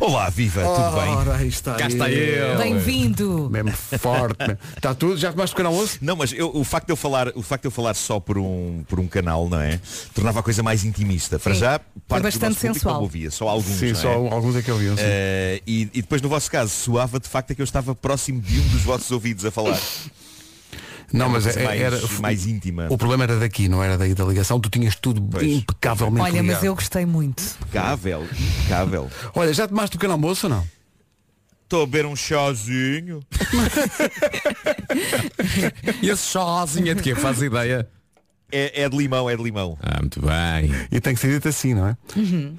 Olá, viva, tudo bem? Ora, aí está Cá está ele. Bem-vindo. Mesmo forte. Está tudo? Já tomaste pequeno almoço? Não, mas eu- o, facto de eu falar, o facto de eu falar só por um, por um canal, não é? Tornava a coisa mais intimista. Para Sim. já, Foi parte do bastante nosso público sensual. não ouvia, só alguns. Sim, não só é? alguns é que ouviam. sim. Eh, e, e depois no vosso caso, soava de facto é que eu estava próximo de um dos vossos ouvidos a falar. Não, mas é- mais, era mais íntima. O problema era daqui, não era daí da ligação. Tu tinhas tudo impecavelmente Olha, mas ligado. eu gostei muito. Impecável, impecável. Olha, já tomaste o pequeno almoço ou não? Estou a beber um chazinho. E esse chazinho é de quê? Faz ideia? É, é de limão, é de limão. Ah, muito bem. E tem que ser dito assim, não é?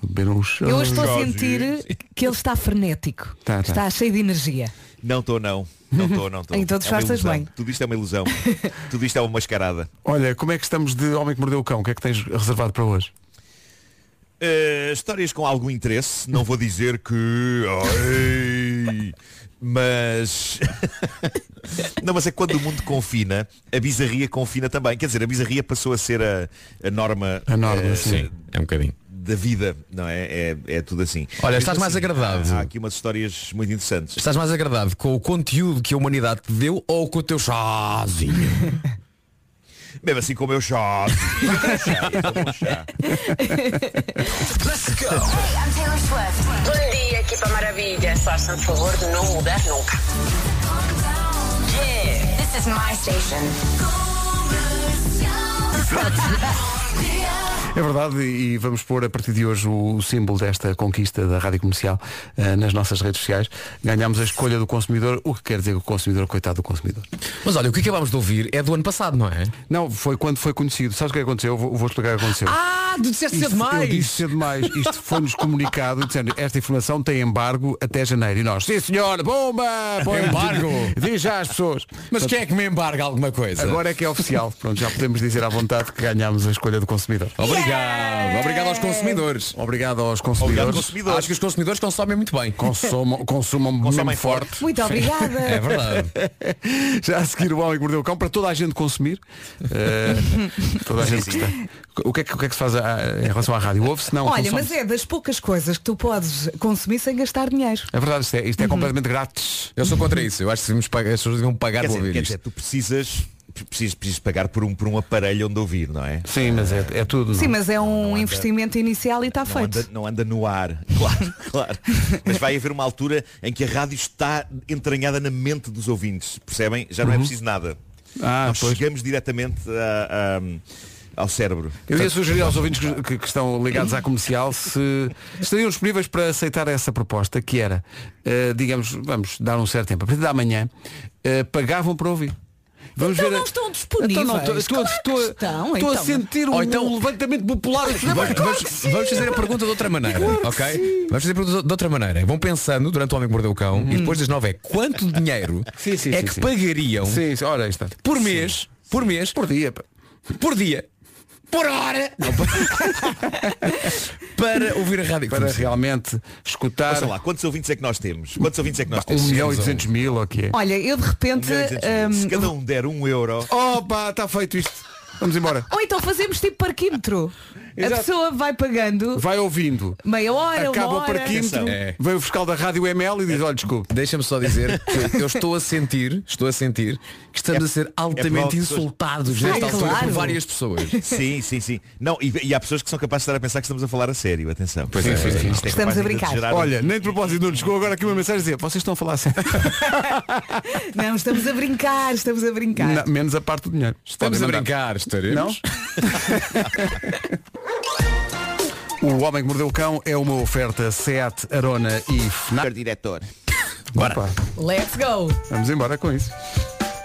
Beber um chá. Eu estou a sentir que ele está frenético. Tá, tá. Está cheio de energia. Não estou, não. Não estou, não estou. Então É disfarças ilusão. bem. Tudo isto é uma ilusão. Tudo isto é uma mascarada. Olha, como é que estamos de Homem que Mordeu o Cão? O que é que tens reservado para hoje? Uh, histórias com algum interesse, não vou dizer que. ai, mas. não, mas é que quando o mundo confina, a bizarria confina também. Quer dizer, a bizarria passou a ser a, a norma. A norma, eh, sim. É um bocadinho. Da vida, não é? É, é tudo assim. Olha, estás mais assim, agradado. Há aqui umas histórias muito interessantes. Estás mais agradado com o conteúdo que a humanidade te deu ou com o teu chazinho? Mesmo assim como eu chá. Let's go. Hey, I'm Taylor Swift. Bom dia, equipa maravilha. Façam favor de não mudar nunca. Yeah. This is my station. É verdade, e vamos pôr a partir de hoje o, símbolo desta conquista da Rádio Comercial eh, nas nossas redes sociais. Ganhámos a escolha do consumidor, o que quer dizer que o consumidor, coitado do consumidor. Mas olha, o que acabámos de ouvir é do ano passado, não é? Não, foi quando foi conhecido. Sabes o que é aconteceu? Eu vou, vou explicar o que aconteceu. Ah, tu disseste cedo mais. Eu disse cedo demais. Isto foi-nos comunicado dizendo esta informação tem embargo até janeiro. E nós, sim senhor, bomba! põe- Embargo? Diz já às pessoas. Mas quem é que me embarga alguma coisa? Agora é que é oficial. Pronto, já podemos dizer à vontade que ganhámos a escolha do consumidor. Obrigado. Obrigado aos consumidores. Obrigado aos Obrigado, consumidores. consumidores. Acho que os consumidores consomem muito bem. Consumam, consumam Consomem mesmo forte. Muito obrigada. É verdade. Já a seguir o Homem que Mordeu o Cão para toda a gente consumir. Eh, toda a gente que está. O que, é que, o que é que se faz a- em relação à rádio? Ouve-se? Não, Olha, mas é das poucas coisas que tu podes consumir sem gastar dinheiro. É verdade, isto é, isto é completamente grátis. Eu sou contra isso. Eu acho que as pessoas deviam pagar Quer dizer, ouvir quer isto. dizer, tu precisas, precisas, precisas pagar por um, por um aparelho onde ouvir, não é? Sim, mas é, é tudo. Sim, não? mas é um anda- investimento inicial e está feito. anda, não anda no ar, claro, claro. Mas vai haver uma altura em que a rádio está entranhada na mente dos ouvintes, percebem? Já não é preciso nada. Ah, Nós pois. chegamos diretamente a- a- ao cérebro. Eu ia sugerir aos ouvintes que, que- estão ligados à comercial se estariam disponíveis para aceitar essa proposta, que era, eh, digamos, vamos dar um certo tempo, a partir da manhã, eh, pagavam para ouvir. Vamos Então ver a- não estão disponíveis. Então não, estou- estou, Claro a- estão, estou a então. sentir um, então- um levantamento popular. Vamos, vamos- vamos fazer a pergunta de outra maneira, ok? Vamos fazer a pergunta de outra maneira. Vão pensando durante o homem que mordeu o cão e depois das nove é quanto dinheiro Sim, sim, é sim, que sim. pagariam Sim, sim, ora por mês, por mês, Por dia. pá. por dia, por hora, para ouvir a rádio. Para realmente escutar Ouça lá, quantos ouvintes é que nós temos? Quantos ouvintes é que nós um temos? milhão e duzentos mil, ou que é? Olha, eu de repente. Um hum, Se cada um der um euro, Opa, está feito isto. Vamos embora. Ou então fazemos tipo parquímetro. A Exato. pessoa vai pagando Vai ouvindo. meia hora, Acaba uma o hora. parquímetro, É. vem o fiscal da rádio ML e diz, olha, desculpe. Deixa-me só dizer que eu estou a sentir, estou a sentir que estamos É- a ser é altamente provável- insultados Sim, nesta altura claro. por várias pessoas. sim, sim, sim. Não, e, e há pessoas que são capazes de estar a pensar que estamos a falar a sério, atenção. Pois é, sim, sim. É Estamos a brincar. gerar Olha, nem de propósito não chegou agora aqui uma mensagem a dizer, vocês estão a falar sério. Não, estamos a brincar, estamos a brincar. Não, menos a parte do dinheiro. Estamos a Podem mandar. brincar, estaremos. O Homem que Mordeu o Cão é uma oferta SEAT, Arona e FNAC. Diretor. Bora. Opa, Let's go! vamos embora com isso.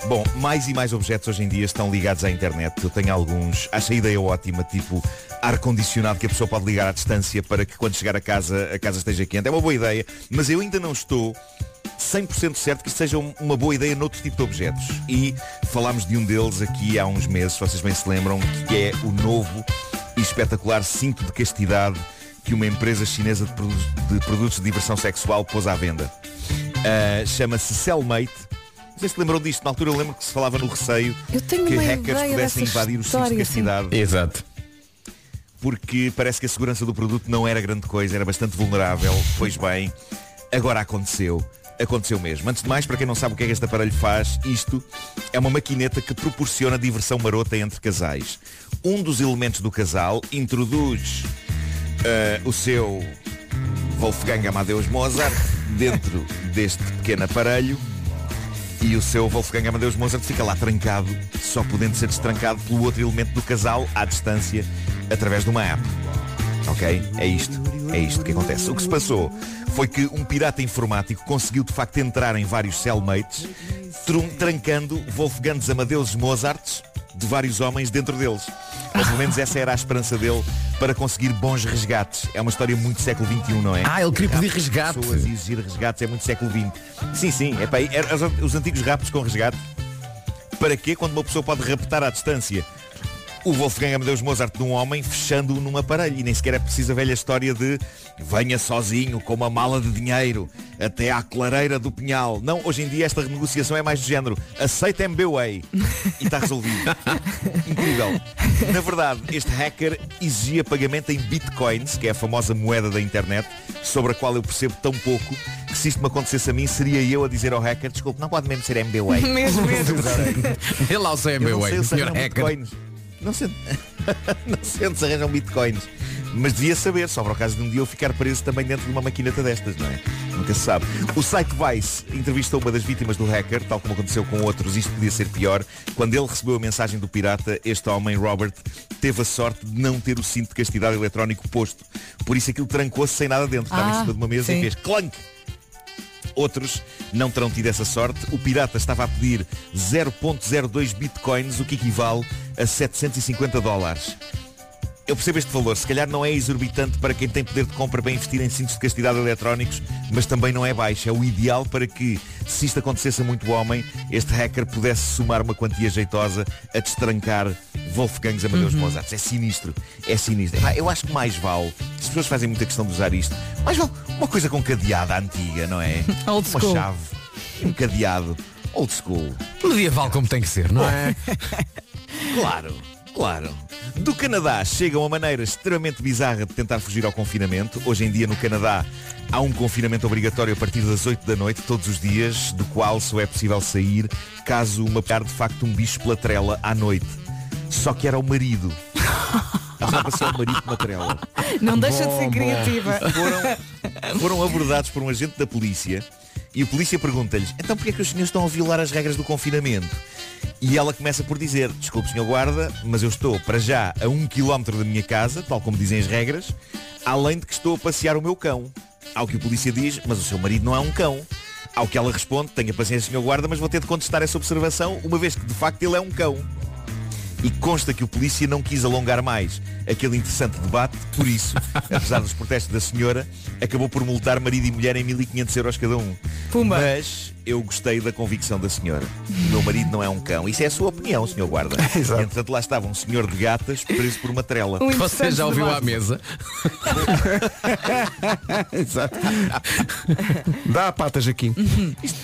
Bom, mais e mais objetos hoje em dia estão ligados à internet. Eu tenho alguns. Acho a ideia ótima, tipo ar-condicionado que a pessoa pode ligar à distância para que quando chegar a casa a casa esteja quente. É uma boa ideia, mas eu ainda não estou 100% certo que isto seja um- uma boa ideia noutro tipo de objetos. E falámos de um deles aqui há uns meses, se vocês bem se lembram, que é o novo e espetacular cinto de castidade que uma empresa chinesa de, produ- de produtos de diversão sexual pôs à venda. Ah, Chama-se Cellmate. Não sei se lembram disto, na altura eu lembro que se falava no receio que hackers pudessem invadir os cintos de castidade Exato. porque parece que a segurança do produto não era grande coisa, era bastante vulnerável. Pois bem, agora aconteceu. Aconteceu mesmo. Antes de mais, para quem não sabe o que é que este aparelho faz, isto é uma maquineta que proporciona diversão marota entre casais. Um dos elementos do casal introduz eh, o seu Wolfgang Amadeus Mozart dentro deste pequeno aparelho E o seu Wolfgang Amadeus Mozart fica lá trancado, só podendo ser destrancado pelo outro elemento do casal, à distância, através de uma app. Ok? É isto. É isto que acontece. O que se passou foi que um pirata informático conseguiu de facto entrar em vários cellmates, trancando Wolfgang Amadeus Mozarts de vários homens dentro deles. Ou pelo menos essa era a esperança dele para conseguir bons resgates. É uma história muito século XXI, não é? Ah, ele queria pedir resgate. Pessoas e exigir resgates é muito século XX. Sim, sim. É para os antigos raptos com resgate. Para quê? Quando uma pessoa pode raptar à distância o Wolfgang Amadeus Mozart de um homem fechando-o num aparelho. E nem sequer é preciso a velha história de venha sozinho com uma mala de dinheiro até à clareira do pinhal. Não, hoje em dia esta renegociação é mais do género. Aceita MBWay. E está resolvido. Incrível. Na verdade, este hacker exigia pagamento em bitcoins, que é a famosa moeda da internet, sobre a qual eu percebo tão pouco, que se isto me acontecesse a mim, seria eu a dizer ao hacker, desculpe, não pode mesmo ser MBWay. Mesmo, mesmo. Ele lá o seu Eu não sei MBWay, senhor hacker. bitcoins. Não sei, não sei onde se arranjam bitcoins. Mas devia saber, só para o caso de um dia eu ficar preso também dentro de uma maquineta destas, não é? Nunca se sabe. O site Vice entrevistou uma das vítimas do hacker, tal como aconteceu com outros, isto podia ser pior. Quando ele recebeu a mensagem do pirata, este homem, Robert, teve a sorte de não ter o cinto de castidade eletrónico posto. Por isso aquilo trancou-se sem nada dentro. Estava em Ah, cima de uma mesa sim. e fez clunk! Outros não terão tido essa sorte. O pirata estava a pedir 0.02 bitcoins, o que equivale a 750 dólares. Eu percebo este valor, se calhar não é exorbitante para quem tem poder de compra para investir em cintos de castidade eletrónicos, mas também não é baixo. É o ideal para que, se isto acontecesse a muito homem, este hacker pudesse somar uma quantia jeitosa a destrancar Wolfgangs Amadeus Uhum. Mozart. É sinistro, é sinistro. Eu acho que mais vale, se as pessoas fazem muita questão de usar isto, mais vale uma coisa com cadeada antiga, não é? Old uma school. chave, um cadeado, old school. Medieval como tem que ser, não é? Claro, claro. Do Canadá chega uma maneira extremamente bizarra de tentar fugir ao confinamento. Hoje em dia no Canadá há um confinamento obrigatório a partir das 8 da noite, todos os dias, do qual só é possível sair caso uma pegar de facto um bicho pela trela à noite. Só que era o marido. Já passou o marido pela trela. Não deixa de ser criativa. Foram, foram abordados por um agente da polícia e o polícia pergunta-lhes, então porquê é que os senhores estão a violar as regras do confinamento? E ela começa por dizer, desculpe senhor guarda, mas eu estou para já a um quilómetro da minha casa, tal como dizem as regras, além de que estou a passear o meu cão. Ao que o polícia diz, mas o seu marido não é um cão. Ao que ela responde, tenha paciência senhor guarda, mas vou ter de contestar essa observação, uma vez que de facto ele é um cão. E consta que o polícia não quis alongar mais aquele interessante debate, por isso, apesar dos protestos da senhora, acabou por multar marido e mulher em 1500 euros cada um. Pumba. Mas eu gostei da convicção da senhora. O meu marido não é um cão. Isso é a sua opinião, senhor guarda. Entretanto, lá estava um senhor de gatas preso por uma trela. Um Você já ouviu à mesa? Exato. Dá a pata, Jaquim. Isto,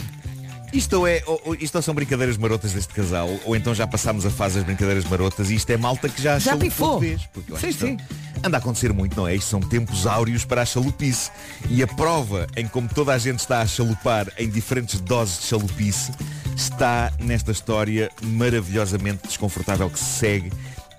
é, ou- ou- isto ou são brincadeiras marotas deste casal, ou então já passámos a fase das brincadeiras marotas e isto é malta que já Já chalupou pifou. vez, porque eu acho Sim, que sim. Anda a acontecer muito, não é? Isto são tempos áureos para a chalupice. E a prova em como toda a gente está a chalupar em diferentes doses de chalupice está nesta história maravilhosamente desconfortável que se segue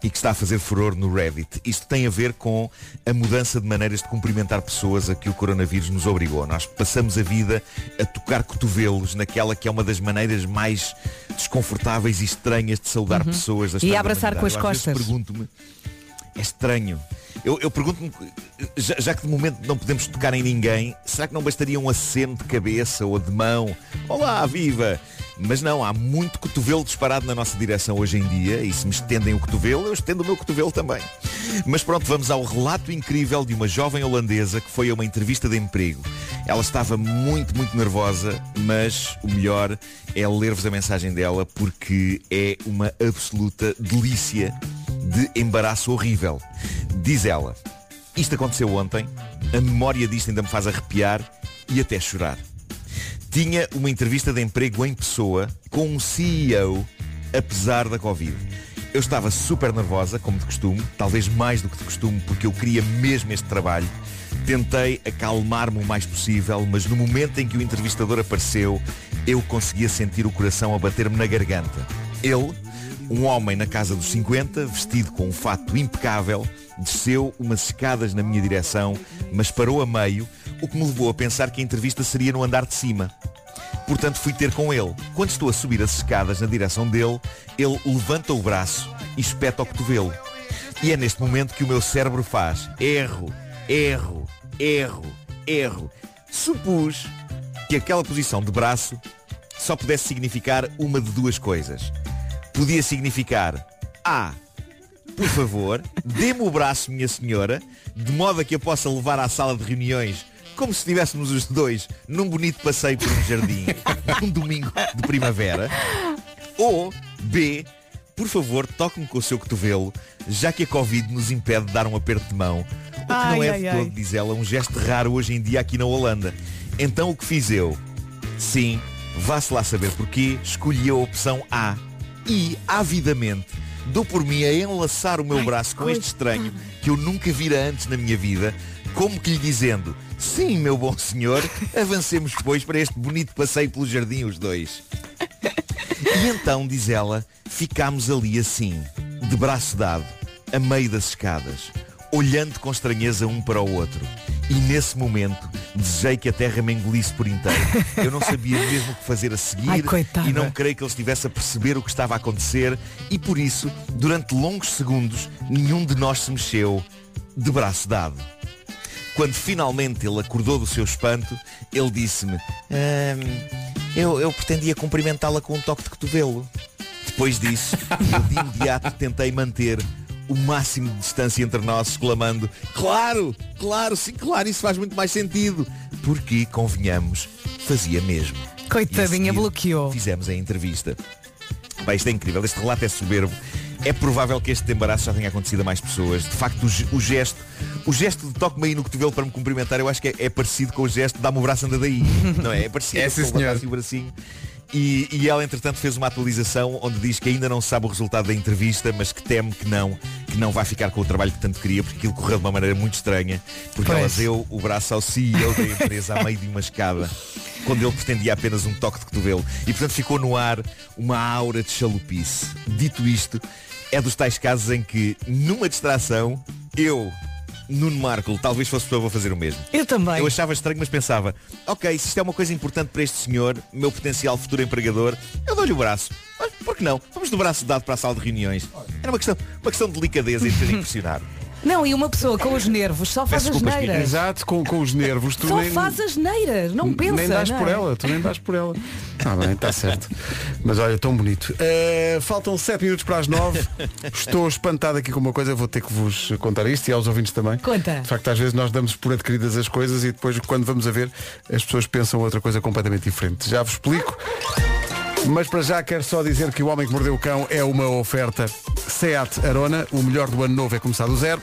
e que está a fazer furor no Reddit. Isto tem a ver com a mudança de maneiras de cumprimentar pessoas a que o coronavírus nos obrigou. Nós passamos a vida a tocar cotovelos naquela que é uma das maneiras mais desconfortáveis e estranhas de saudar Uhum. pessoas da E abraçar com as. Eu costas. pergunto-me, é estranho. Eu, eu pergunto-me, já, já que de momento não podemos tocar em ninguém, será que não bastaria um aceno de cabeça ou de mão? Olá, viva! Mas não, há muito cotovelo disparado na nossa direção hoje em dia e se me estendem o cotovelo, eu estendo o meu cotovelo também. Mas pronto, vamos ao relato incrível de uma jovem holandesa que foi a uma entrevista de emprego. Ela estava muito, muito nervosa, mas o melhor é ler-vos a mensagem dela porque é uma absoluta delícia de embaraço horrível. Diz ela, isto aconteceu ontem, a memória disto ainda me faz arrepiar e até chorar. Tinha uma entrevista de emprego em pessoa com um CEO, apesar da Covid. Eu estava super nervosa, como de costume, talvez mais do que de costume, porque eu queria mesmo este trabalho. Tentei acalmar-me o mais possível, mas no momento em que o entrevistador apareceu, eu conseguia sentir o coração a bater-me na garganta. Ele, um homem na casa dos 50, vestido com um fato impecável, desceu umas escadas na minha direção, mas parou a meio, o que me levou a pensar que a entrevista seria no andar de cima. Portanto fui ter com ele. Quando estou a subir as escadas na direção dele, ele levanta o braço e espeta o cotovelo. E é neste momento que o meu cérebro faz erro, erro, erro, erro. Supus que aquela posição de braço só pudesse significar uma de duas coisas. Podia significar A. Por favor, dê-me o braço, minha senhora, de modo a que eu possa levar à sala de reuniões como se estivéssemos os dois num bonito passeio por um jardim, um domingo de primavera. Ou B. Por favor, toque-me com o seu cotovelo, já que a Covid nos impede de dar um aperto de mão. O que não Ai, é ai, de ai. todo, diz ela, um gesto raro hoje em dia aqui na Holanda. Então o que fiz eu? Sim, vá-se lá saber porquê, escolhi a opção A. E, avidamente, dou por mim a enlaçar o meu braço com este estranho que eu nunca vira antes na minha vida, como que lhe dizendo, sim, meu bom senhor, avancemos, pois, para este bonito passeio pelo jardim os dois. E então, diz ela, ficámos ali assim, de braço dado, a meio das escadas, olhando com estranheza um para o outro. E nesse momento, desejei que a terra me engolisse por inteiro. Eu não sabia mesmo o que fazer a seguir Ai, e não creio que ele estivesse a perceber o que estava a acontecer e por isso, durante longos segundos, nenhum de nós se mexeu de braço dado. Quando finalmente ele acordou do seu espanto, ele disse-me "Ahm, eu, eu pretendia cumprimentá-la com um toque de cotovelo. Depois disso, eu de imediato tentei manter o máximo de distância entre nós, exclamando Claro, claro, sim, claro, isso faz muito mais sentido. Porque, convenhamos, fazia mesmo. Coitadinha, bloqueou. Fizemos a entrevista. Bem, isto é incrível, este relato é soberbo. É provável que este embaraço já tenha acontecido a mais pessoas. De facto, o, o gesto, o gesto de toque-me aí no cotovelo para me cumprimentar, eu acho que é, é parecido com o gesto de dá-me o braço anda daí. Não é? É parecido. É, sim, senhor. o bracinho. E, e ela, entretanto, fez uma atualização onde diz que ainda não sabe o resultado da entrevista, mas que teme que não, que não vai ficar com o trabalho que tanto queria, porque aquilo correu de uma maneira muito estranha, porque ela Pois. deu o braço ao CEO da empresa a meio de uma escada, quando ele pretendia apenas um toque de cotovelo. E portanto ficou no ar uma aura de chalupice. Dito isto, é dos tais casos em que, numa distração, eu, Nuno Marco, talvez fosse pessoa a fazer o mesmo. Eu também. Eu achava estranho, mas pensava, ok, se isto é uma coisa importante para este senhor, meu potencial futuro empregador, eu dou-lhe o braço. Mas por que não? Vamos do braço dado para a sala de reuniões. Era uma questão, uma questão de delicadeza e de impressionar. Não, e uma pessoa com os nervos só faz as neiras. Exato, com, com os nervos. Tu Só nem, faz as neiras, não pensa. nem dás não por é? ela, tu nem dás por ela. Está bem, está certo. Mas olha, tão bonito. Eh, faltam 7 minutos para as 9. Estou espantado aqui com uma coisa, vou ter que vos contar isto e aos ouvintes também. Conta. De facto, às vezes nós damos por adquiridas as coisas e depois, quando vamos a ver, as pessoas pensam outra coisa completamente diferente. Já vos explico. Mas para já quero só dizer que o Homem que Mordeu o Cão é uma oferta Seat Arona. O melhor do ano novo é começar do zero.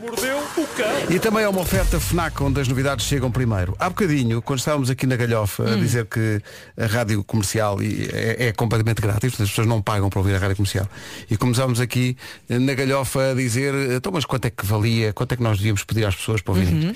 Mordeu o cão. E também é uma oferta FNAC onde as novidades chegam primeiro. Há bocadinho, quando estávamos aqui na Galhofa Hum. a dizer que a rádio comercial é, é completamente grátis, portanto, as pessoas não pagam para ouvir a rádio comercial. E começámos aqui eh, na Galhofa a dizer, então mas quanto é que valia, quanto é que nós devíamos pedir às pessoas para ouvirem? Uhum.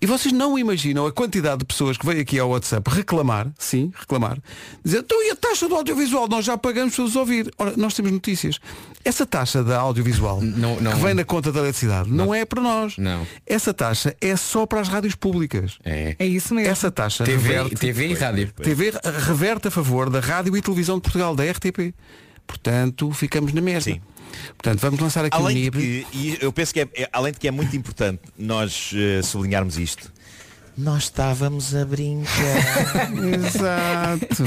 E vocês não imaginam a quantidade de pessoas que veio aqui ao WhatsApp reclamar, sim, reclamar, dizer, então e a taxa do audiovisual? Nós já pagamos para os ouvir. Ora, nós temos notícias. Essa taxa da audiovisual Não- não- que vem na conta da eletricidade não, é para nós. Não. Essa taxa é só para as rádios públicas. É. É isso mesmo. Essa taxa TV, reverte, TV e rádio. TV reverte a favor da Rádio e Televisão de Portugal, da RTP. Portanto, ficamos na mesma. Sim. Portanto, vamos lançar aqui um Além de NIB. que, e eu penso que é, é- além de que é muito importante nós eh, sublinharmos isto. Nós estávamos a brincar. Exato.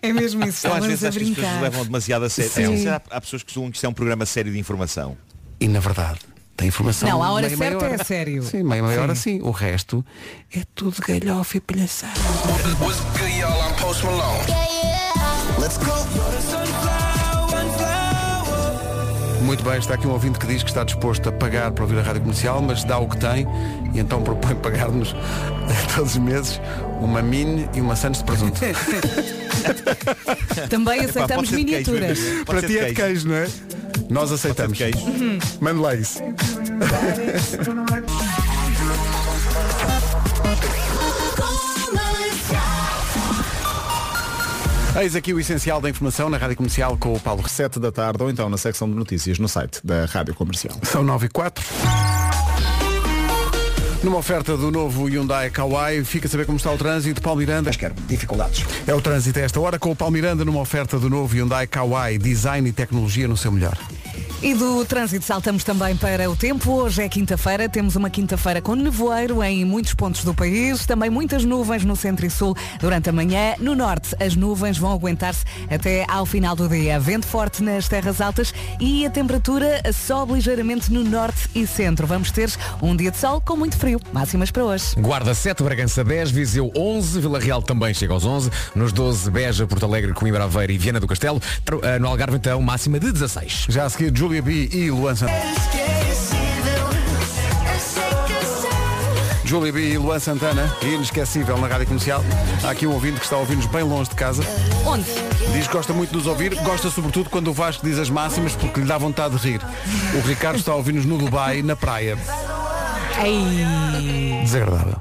É mesmo isso, às vezes a acho que as pessoas brincar. levam demasiado a sério. É, há, há pessoas que julgam que isto é um programa sério de informação. E na verdade, tem informação. Não, a hora meia, meia certa é hora. sério. Sim, meia, meia hora sim. O resto é tudo galhofa e palhaçada. Muito bem, está aqui um ouvinte que diz que está disposto a pagar para ouvir a rádio comercial, mas dá o que tem e então propõe pagar-nos todos os meses uma mini e uma Santos de presunto. Também aceitamos queijo, miniaturas. para ti é de queijo, não é? Nós aceitamos. Pode queijo. Mande lá isso. Eis aqui o essencial da informação na Rádio Comercial com o Paulo 7 da tarde ou então na secção de notícias no site da Rádio Comercial. São 9 e 4. Numa oferta do novo Hyundai Kauai, fica a saber como está o trânsito. Paulo Miranda. quero dificuldades. É o trânsito a esta hora com o Paulo Miranda numa oferta do novo Hyundai Kauai. Design e tecnologia no seu melhor. E do trânsito saltamos também para o tempo. Hoje é quinta-feira, temos uma quinta-feira com nevoeiro em muitos pontos do país, também muitas nuvens no centro e sul durante a manhã. No norte, as nuvens vão aguentar-se até ao final do dia. Vento forte nas terras altas e a temperatura sobe ligeiramente no norte e centro. Vamos ter um dia de sol com muito frio. Máximas para hoje. Guarda 7, Bragança 10, Viseu 11, Vila Real também chega aos 11, nos 12, Beja, Porto Alegre, Coimbra, Aveiro e Viana do Castelo, eh, no Algarve então máxima de 16. Já a seguir, Julia B e Luan Santana. Julia B e Luan Santana, inesquecível na rádio comercial. Há aqui um ouvinte que está a ouvir-nos bem longe de casa. Onde? Diz que gosta muito de nos ouvir, gosta sobretudo quando o Vasco diz as máximas porque lhe dá vontade de rir. O Ricardo está a ouvir-nos no Dubai, na praia. Ei. Desagradável.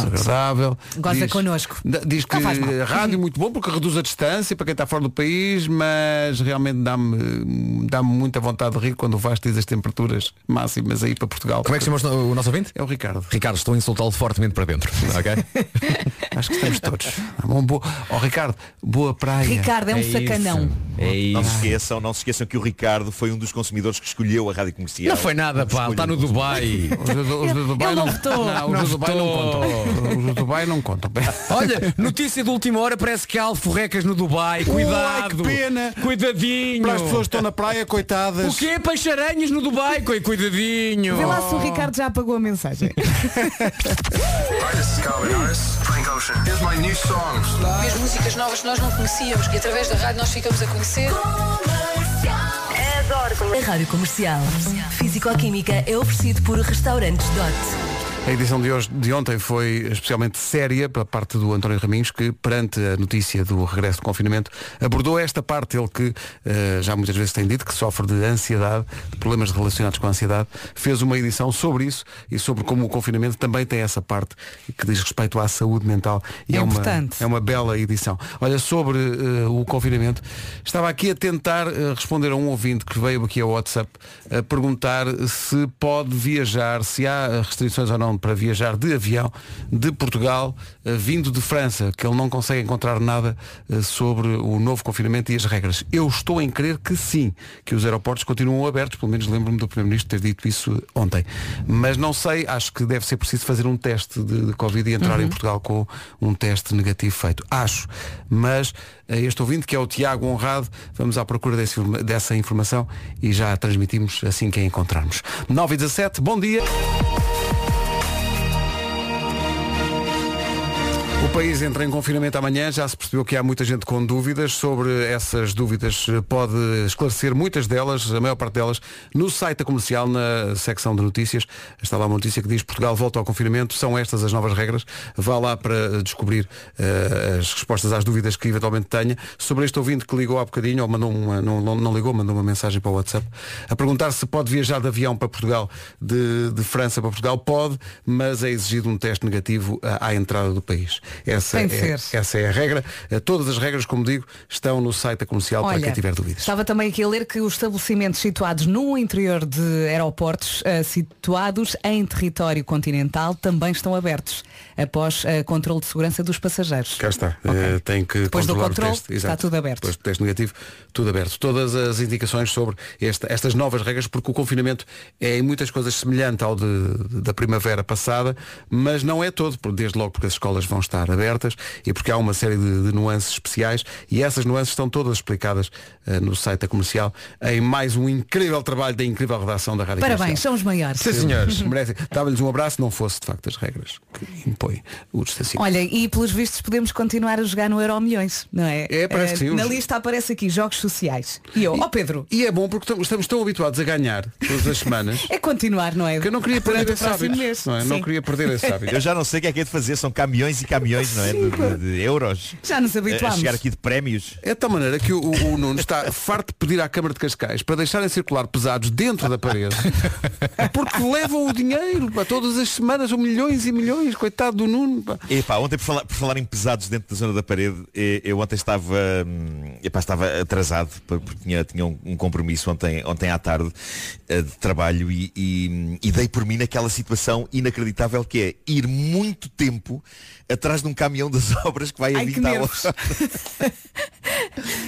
Pronto. Desagradável. Goza Diz- connosco. Diz que a rádio é muito bom porque reduz a distância para quem está fora do país, mas realmente dá-me dá muita vontade de rir quando o Vasco diz as temperaturas máximas aí para Portugal. Como é que chama o nosso ouvinte? É o Ricardo. Ricardo, estou a insultá-lo fortemente para dentro. Ok? Acho que estamos todos. Tá bom, boa. Ó Ricardo, boa praia. Ricardo é um sacanão. É Não se isso. esqueçam, não se esqueçam que o Ricardo foi um dos consumidores que escolheu a rádio comercial. Não foi nada, pá, está no Dubai. Os do, os do Dubai Ele não não, votou. não, os Não do Dubai não contam. Os Dubai não contam. Olha, notícia de última hora, parece que há alforrecas no Dubai. Cuidado. que pena. Cuidadinho. Para as pessoas que estão na praia, coitadas. O quê? Peixe-aranhas no Dubai? Cuidadinho. Vê lá se o Ricardo já apagou a mensagem. Mesmo músicas novas que nós não conhecíamos, que através da rádio nós ficamos a conhecer. A Rádio Comercial. Físico-Química é oferecido por Restaurantes Dot. A edição de, hoje, de ontem foi especialmente séria pela parte do António Raminhos, que perante a notícia do regresso do confinamento, abordou esta parte, ele que eh, já muitas vezes tem dito que sofre de ansiedade, de problemas relacionados com a ansiedade, fez uma edição sobre isso e sobre como o confinamento também tem essa parte que diz respeito à saúde mental. E É uma, importante. é uma bela edição. Olha, sobre eh, o confinamento, estava aqui a tentar eh, responder a um ouvinte que veio aqui ao WhatsApp a perguntar se pode viajar, se há restrições ou não para viajar de avião de Portugal eh, vindo de França, que ele não consegue encontrar nada eh, sobre o novo confinamento e as regras. Eu estou em crer que sim, que os aeroportos continuam abertos, pelo menos lembro-me do Primeiro-Ministro ter dito isso ontem. Mas não sei, acho que deve ser preciso fazer um teste de, de Covid e entrar em Portugal com um teste negativo feito. Acho. Mas a este ouvinte, que é o Tiago Honrado, vamos à procura desse- dessa informação e já a transmitimos assim que a encontrarmos. 9 e 17, bom dia. O país entra em confinamento amanhã, já se percebeu que há muita gente com dúvidas. Sobre essas dúvidas pode esclarecer muitas delas, a maior parte delas, no site comercial, na secção de notícias. Está lá uma notícia que diz Portugal volta ao confinamento, são estas as novas regras. Vá lá para descobrir eh, as respostas às dúvidas que eventualmente tenha. Sobre este ouvinte que ligou há bocadinho, ou mandou uma, não, não, não ligou, mandou uma mensagem para o WhatsApp, a perguntar se pode viajar de avião para Portugal, de, de França para Portugal, pode, mas é exigido um teste negativo à, à entrada do país. Essa, Tem é, ser. essa é a regra. Eh, Todas as regras, como digo, estão no site da comercial para quem tiver dúvidas. Estava também aqui a ler que os estabelecimentos situados no interior de aeroportos eh, situados em território continental também estão abertos após eh, controle de segurança dos passageiros. Cá está. Eh, tem que Depois do controlar controle, o teste. está tudo aberto. Depois do teste negativo, tudo aberto. Todas as indicações sobre esta- estas novas regras, porque o confinamento é em muitas coisas semelhante ao de- da primavera passada, mas não é todo, desde logo porque as escolas vão estar abertas e porque há uma série de, de nuances especiais e essas nuances estão todas explicadas eh, no site da comercial em mais um incrível trabalho da incrível redação da Rádio Parabéns, Comercial. são os maiores. Sim, senhores. Merecem. Dava-lhes um abraço, não fosse de facto as regras que impõem o distanciamento. Olha, e pelos vistos podemos continuar a jogar no Euro Milhões, não é? É, parece Eh, que sim, Na lista aparece aqui jogos sociais. E eu, ó Pedro, E é bom porque estamos- tão habituados a ganhar todas as semanas é continuar, não é? que eu não queria perder esse hábito. mês. Não, é? não queria perder esse hábito. Eu já não sei o que é que é de fazer, são caminhões e caminhões, não é? De, de- de euros. Já nos habituámos. A chegar aqui de prémios. É de tal maneira que o, o- o Nuno está farto de pedir à Câmara de Cascais para deixarem circular pesados dentro da parede porque levam o dinheiro para todas as semanas, são milhões e milhões, coitado do Nuno. pá. Epá, ontem por falar, por falar em pesados dentro da zona da parede, eh, eu ontem estava, hum, epá, estava atrasado porque tinha, tinha um, um compromisso ontem, ontem à tarde eh, de trabalho e, e- e dei por mim naquela situação inacreditável que é ir muito tempo atrás de um caminhão das obras que vai a Ai, que 20 à nervos. hora.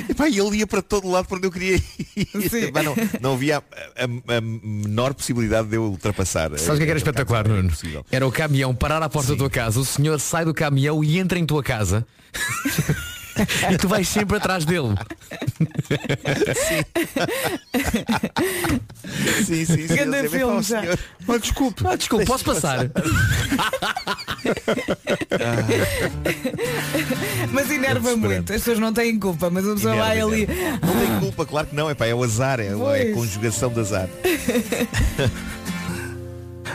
Epá, e ele ia para todo lado para onde eu queria ir. Epá, não, não havia a, a- a menor possibilidade de eu ultrapassar. Sabes o que é que era espetacular, Nuno? Era o caminhão parar à porta da tua casa, o senhor sai do caminhão e entra em tua casa. e tu vais sempre atrás dele. Sim, sim, sim. Ele sempre, filme "Pá, já." senhor- Ah, desculpe. Ah, desculpe, posso passar? Mas enerva É muito. As pessoas não têm culpa, mas a pessoa vai ali. Não tem culpa, claro que não, epá, é o azar, é, é a Pois. conjugação de azar.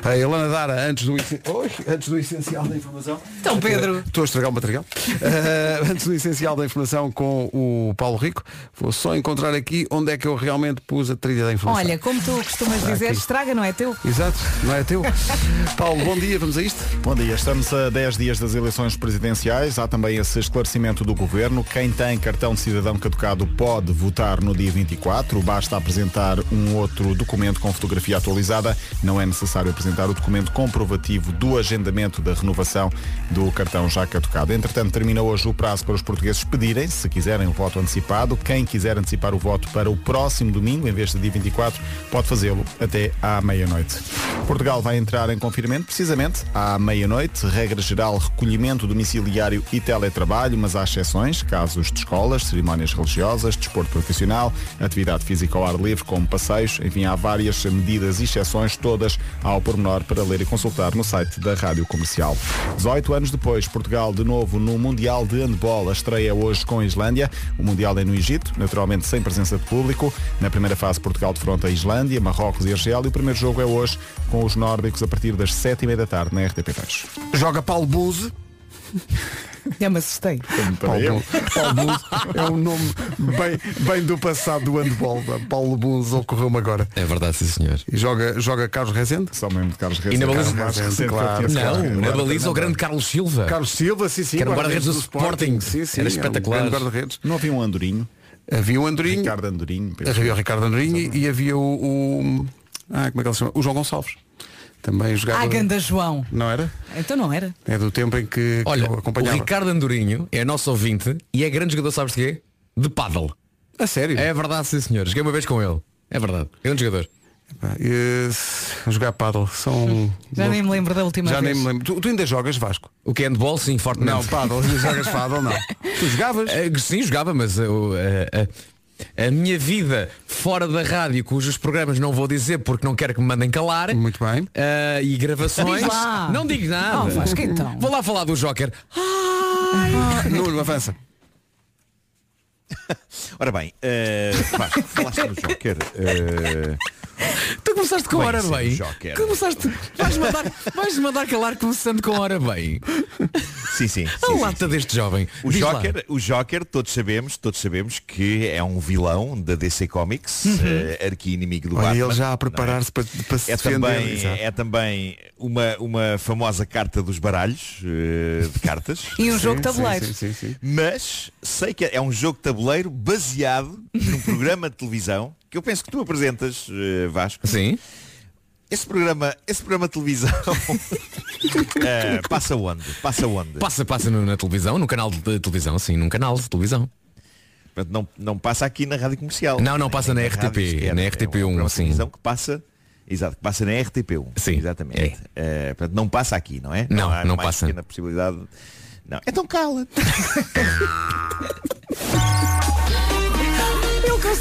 A Helena Dara, antes do, Oi, antes do essencial da informação. Então, Pedro. Estou a estragar o material. Eh, antes do essencial da informação com o Paulo Rico, vou só encontrar aqui onde é que eu realmente pus a trilha da informação. Olha, como tu costumas dizer, aqui. estraga, não é teu? Exato, não é teu? Paulo, bom dia, vamos a isto? Bom dia, estamos a 10 dias das eleições presidenciais. Há também esse esclarecimento do governo. Quem tem cartão de cidadão caducado pode votar no dia 24. Basta apresentar um outro documento com fotografia atualizada. Não é necessário apresentar o documento comprovativo do agendamento da renovação do cartão já caducado. Entretanto, termina hoje o prazo para os portugueses pedirem, se quiserem, o voto antecipado. Quem quiser antecipar o voto para o próximo domingo, em vez de dia 24, pode fazê-lo até à meia-noite. Portugal vai entrar em confinamento precisamente à meia-noite. Regra geral, recolhimento domiciliário e teletrabalho, mas há exceções, casos de escolas, cerimónias religiosas, desporto profissional, atividade física ao ar livre, como passeios. Enfim, há várias medidas e exceções, todas ao pormenor para ler e consultar no site da Rádio Comercial. 18 anos depois, Portugal de novo no Mundial de Handball. A estreia hoje com a Islândia. O Mundial é no Egito, naturalmente sem presença de público. Na primeira fase, Portugal defronta a Islândia, Marrocos e Argélia. O primeiro jogo é hoje com os nórdicos a partir das 7h30 da tarde na RTP2. Joga Paulo Buse. Já me assustei. Paulo, Paulo Buse é um nome bem, bem do passado do handball. Paulo Buse ocorreu-me agora. É verdade, sim senhor. E joga, joga Carlos Rezende? Só mesmo de Carlos E na baliza? Carlos Rezende, claro. Não, na baliza o grande Carlos Silva. Carlos Silva, sim, sim. Que era um guarda-redes do Sporting. Sim, sim. Era um espetacular. grande guarda-redes. Não havia um Andorinho? Havia o Andorinho. Ricardo Andorinho. Havia o Ricardo Andorinho e, e havia o, o- Ah, como é que ele se chama? O João Gonçalves. Também jogava. Ah, ganda João. Não era? Então não era. É do tempo em que, que Olha, eu o acompanhava. Ricardo Andorinho é nosso ouvinte e é grande jogador, sabes de quê? De paddle. A sério? É verdade, sim senhor. Joguei uma vez com ele. É verdade. Grande jogador. E, se- jogar paddle são. Já nem me lembro da última Já vez. nem me lembro. Tu, tu ainda jogas Vasco? O que é handball, sim, fortemente. Não, paddle. Ainda jogas paddle, não. Tu jogavas? Eh, sim, jogava, mas eu, eh, eh, a minha vida fora da rádio, cujos programas não vou dizer porque não quero que me mandem calar. Muito bem. eh, e gravações. Não digo nada. Oh, Vasco, então. Vou lá falar do Joker. Nuno, avança. Ora bem, eh, Vasco, falaste no Joker. eh, Tu começaste com Bem, hora sim, bem. Joker. Começaste. Vais mandar, vais mandar calar começando com hora bem. sim, sim. sim, A sim, lata deste jovem. O Diz lá. Joker, o Joker, todos sabemos, todos sabemos que é um vilão da DC Comics, eh, arqui-inimigo do Olha, Batman. ele já a é? preparar-se para, para se É defender. também, exato. é também uma, uma famosa carta dos baralhos eh, de cartas. E um Sim, jogo de sim, tabuleiro. Sim, sim, sim. Mas sei que é um jogo de tabuleiro baseado num programa de televisão que eu penso que tu apresentas, eh, Vasco. Sim. Esse programa, esse programa de televisão eh, passa onde? Passa onde? Passa, passa no- na televisão, no canal de televisão, sim, num canal de televisão. Portanto, não, não passa aqui na rádio comercial. Não, não, passa na RTP, na É um RTP1, programa de assim. televisão que passa, exato, que passa na RTP1. Sim, exatamente. Eh, portanto, não passa aqui, não é? Não, não mais passa. pequena possibilidade. Não. Então cala.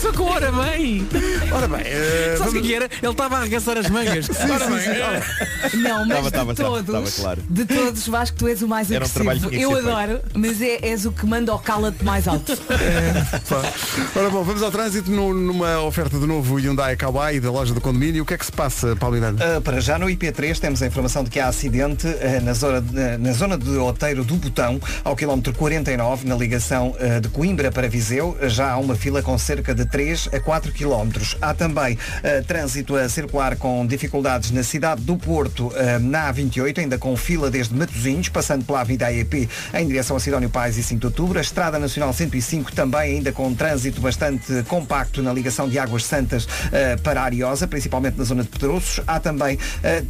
Começou com hora bem. Ora bem, eh, Sabes o vamos- que era? Ele estava a arregaçar as mangas. Ora bem. Não, mas Tava, de tava, todos, tava claro. de todos, Vasco, tu és o mais Era um trabalho agressivo. que tinha Eu adoro, mas é, és o que manda o cala-te mais alto. Pá. Ora bom, vamos ao trânsito no- numa oferta de novo Hyundai Kauai da loja do condomínio. O que é que se passa, Paulo Miranda? Uh, para já no IP3 temos a informação de que há acidente uh, na, zona, de- na zona de Oteiro do Botão, ao quilómetro 49, na ligação uh, de Coimbra para Viseu. Já há uma fila com cerca de 3 3 a 4 km. Há também eh, trânsito a circular com dificuldades na cidade do Porto, eh, na A28, ainda com fila desde Matosinhos, passando pela Avenida AEP em direção a Sidónio Pais e 5 de Outubro. A Estrada Nacional 105 também ainda com trânsito bastante compacto na ligação de Águas Santas eh, para Ariosa, principalmente na zona de Pedroços. Há também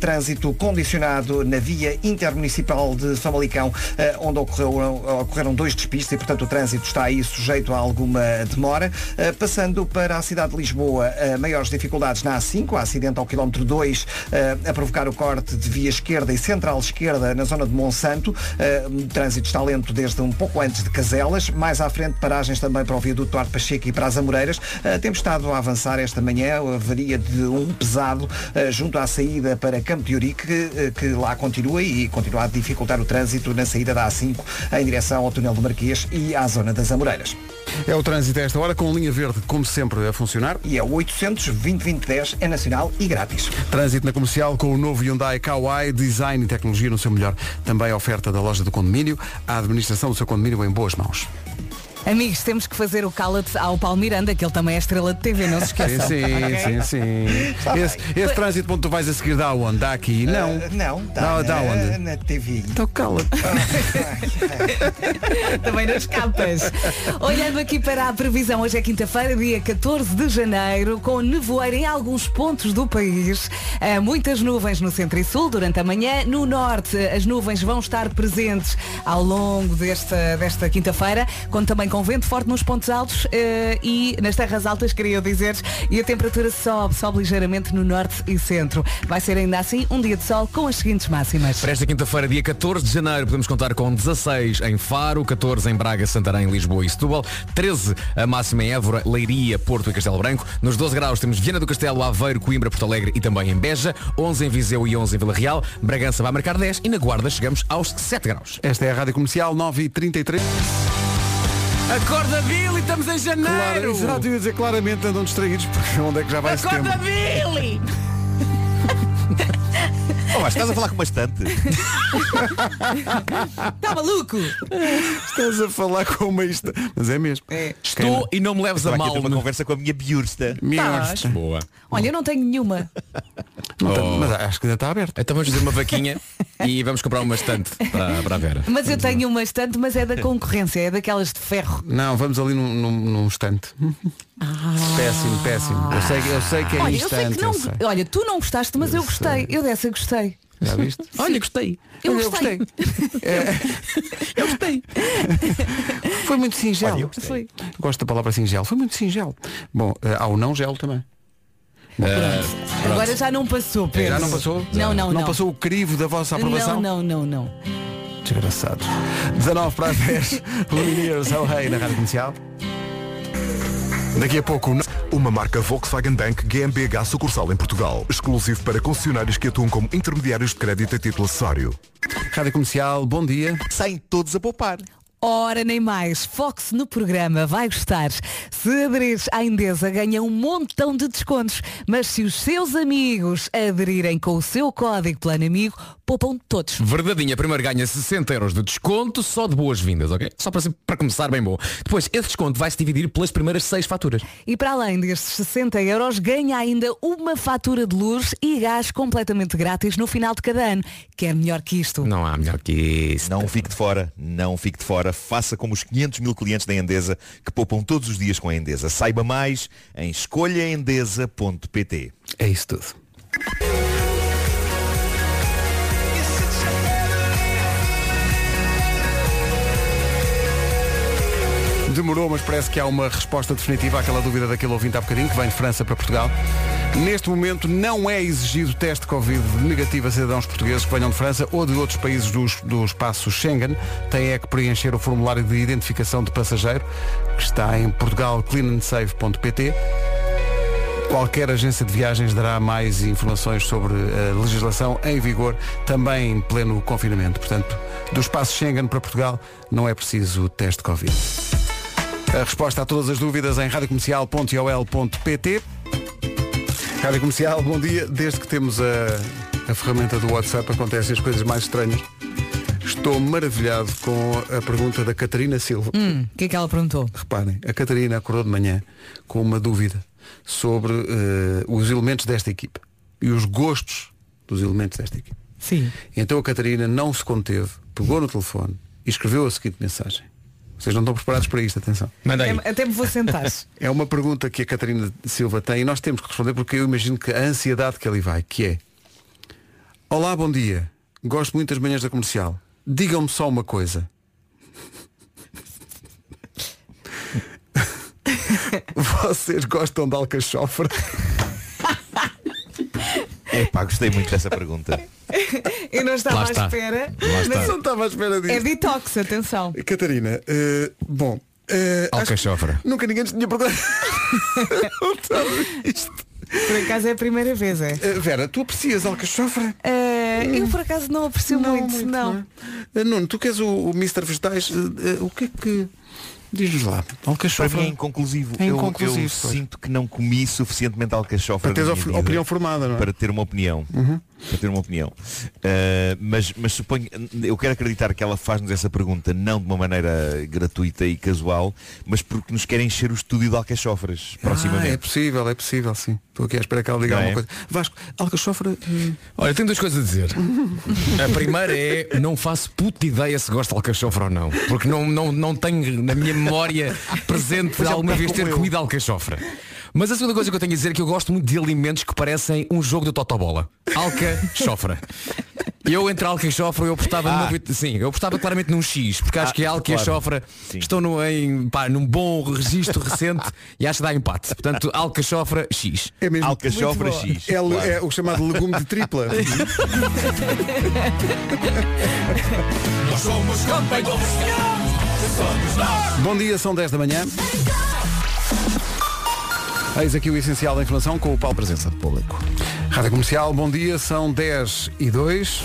trânsito condicionado na via intermunicipal de Famalicão, onde ocorreram, ocorreram dois despistes e, portanto, o trânsito está aí sujeito a alguma demora. Eh, para a cidade de Lisboa, eh, maiores dificuldades na A5, há acidente ao quilómetro 2 eh, a provocar o corte de via esquerda e central esquerda na zona de Monsanto. Eh, trânsito está lento desde um pouco antes de Caselas. Mais à frente, paragens também para o viaduto Duarte Pacheco e para as Amoreiras. Temos estado a avançar esta manhã a avaria de um pesado junto à saída para Campo de Urique, que, que lá continua e continua a dificultar o trânsito na saída da A5 em direção ao túnel do Marquês e à zona das Amoreiras. É o trânsito a esta hora com linha verde, como sempre, a funcionar. E é o 800 2010 é nacional e grátis. Trânsito na comercial com o novo Hyundai Kauai, design e tecnologia no seu melhor. Também a oferta da loja do condomínio, a administração do seu condomínio em boas mãos. Amigos, temos que fazer o cala-te ao Paulo Miranda, que ele também é estrela de TV, não se Sim, esqueçam. sim, sim, sim. Está Esse, esse trânsito onde tu vais a seguir dá onde? Dá aqui? Não. Ah, não, está Não, na, dá onde? na TV. Então cala-te. Também nas capas. Olhando aqui para a previsão, hoje é quinta-feira, dia 14 de janeiro, com nevoeiro em alguns pontos do país. Ah, muitas nuvens no centro e sul durante a manhã. No norte, as nuvens vão estar presentes ao longo desta, desta quinta-feira, com também com vento forte nos pontos altos eh, e nas terras altas, queria dizer, e a temperatura sobe, sobe ligeiramente no norte e centro. Vai ser ainda assim um dia de sol com as seguintes máximas. Para esta quinta-feira, dia 14 de janeiro, podemos contar com 16 em Faro, 14 em Braga, Santarém, Lisboa e Setúbal, 13 a máxima em Évora, Leiria, Porto e Castelo Branco. Nos 12 graus temos Viana do Castelo, Aveiro, Coimbra, Porto Alegre e também em Beja, 11 em Viseu e 11 em Vila Real. Bragança vai marcar 10 e na Guarda chegamos aos 7 graus. Esta é a Rádio Comercial 9h33. Acorda, Billy, estamos em janeiro! Claro, exato, eu ia dizer claramente andam distraídos, porque onde é que já vai setembro? Billy! Oh, mas estás a falar com bastante. Está maluco? Estás a falar com uma ista. Mas é mesmo. Estou e não me leves Estou a aqui a mal. ter uma conversa com a minha biursta. Miorsta. Boa. Olha, eu não tenho nenhuma. Não Oh. Mas acho que ainda está aberto. Então vamos fazer uma vaquinha e vamos comprar uma estante para, para a Vera. Mas eu tenho uma estante, mas é da concorrência, é daquelas de ferro. Não, vamos ali num, num, num instante. Péssimo, péssimo. Eu sei, eu sei que é Olha, eu sei instante. que não. eu. Olha, tu não gostaste, mas eu, gostei. Eu dessa gostei. Já viste? Olha, gostei. Eu Olha, eu gostei. eu gostei. Foi muito singelo. Olha, eu gostei. Foi. Gosto da palavra singelo. Foi muito singelo. Bom, eh, há o não gelo também. Agora já não passou, Pedro. Já não passou? Não, não, não. passou o crivo da vossa aprovação? Não, não, não, não. Desgraçados. 19 para as 10. Lumineers, oh hey, na Rádio Comercial. Daqui a pouco. Uma marca Volkswagen Bank GmbH sucursal em Portugal. Exclusivo para concessionários que atuam como intermediários de crédito a título acessório. Rádio Comercial, bom dia. Saem todos a poupar. Ora, nem mais. Foque-se no programa, vai gostar. Se aderires à Endesa, ganha um montão de descontos. Mas se os seus amigos aderirem com o seu código Plano Amigo, poupam todos. Verdadinha, primeiro ganha 60 euros de desconto só de boas-vindas, ok? Só para, para começar bem bom. Depois, esse desconto vai se dividir pelas primeiras seis faturas. E para além destes 60 euros, ganha ainda uma fatura de luz e gás completamente grátis no final de cada ano. Quer melhor que isto? Não há melhor que isso. Não fique de fora, não fique de fora. Faça como os 500 mil clientes da Endesa que poupam todos os dias com a Endesa. Saiba mais em escolhaendesa.pt. É isso tudo. Demorou, mas parece que há uma resposta definitiva àquela dúvida daquele ouvinte há bocadinho, que vem de França para Portugal. Neste momento não é exigido teste Covid negativo a cidadãos portugueses que venham de França ou de outros países do, do espaço Schengen. Tem é que preencher o formulário de identificação de passageiro, que está em portugalcleanandsafe.pt. Qualquer agência de viagens dará mais informações sobre a legislação em vigor, também em pleno confinamento. Portanto, do espaço Schengen para Portugal não é preciso teste Covid. A resposta a todas as dúvidas em radiocomercial.ol.pt Rádio Comercial, bom dia. Desde que temos a, a ferramenta do WhatsApp acontecem as coisas mais estranhas. Estou maravilhado com a pergunta da Catarina Silva. Hum, o que é que ela perguntou? Reparem, a Catarina acordou de manhã com uma dúvida sobre eh, os elementos desta equipe e os gostos dos elementos desta equipe. Sim. Então a Catarina não se conteve, pegou no telefone e escreveu a seguinte mensagem. Vocês não estão preparados para isto, atenção. Até, até me vou sentar. É uma pergunta que a Catarina Silva tem e nós temos que responder porque eu imagino que a ansiedade que ali vai, que é Olá, bom dia. Gosto muito das manhãs da comercial. Digam-me só uma coisa. Vocês gostam de alcachofre? É pá, gostei muito dessa pergunta. Eu não estava Lá à está. espera. Lá está. Mas Não estava à espera disso. É detox, atenção. Catarina, eh, bom. eh, acho que Alcachofre. Nunca ninguém te tinha perguntado. Por acaso é a primeira vez, é? Eh, Vera, tu aprecias alcachofre? Eh, eu por acaso não aprecio muito, não. Eh, Nuno, tu que és o, o Mr. Vegetais, eh, eh, o que é que. Diz-nos lá. Para Alcachofre. mim é inconclusivo. É Eu- inconclusivo, eu, pois. sinto que não comi suficientemente alcachofre Para teres opinião formada, não é? Para ter uma opinião. Uhum. Para ter uma opinião. Uh, mas, mas suponho, eu quero acreditar que ela faz-nos essa pergunta não de uma maneira gratuita e casual, mas porque nos quer encher o estúdio de alcachofres Ah, proximamente. é possível, é possível, sim. Estou aqui à espera que ela diga Não alguma é? coisa. Vasco, alcachofre. eh, Olha, tenho duas coisas a dizer. A primeira é não faço puta ideia se gosto de alcachofre ou não. Porque não, não, não tenho na minha memória presente de é, alguma como vez ter eu. comido alcachofre. Mas a segunda coisa que eu tenho a dizer é que eu gosto muito de alimentos que parecem um jogo de totobola. Alcachofre. Eu entre alcachofre eu apostava numa vit- sim, eu apostava claramente num X, porque acho Ah, que a alcachofre claro. Sim. estão no, em, pá, num bom registro recente e acho que dá empate. Portanto, alcachofre X. É mesmo. Alcachofre Muito boa. X, É, claro. é o chamado legume de tripla. Nós somos campeões. Somos nós. Bom dia, são 10 da manhã. Eis aqui o essencial da informação com o Paulo Presença de Público. Rádio Comercial, bom dia, são 10 e 2.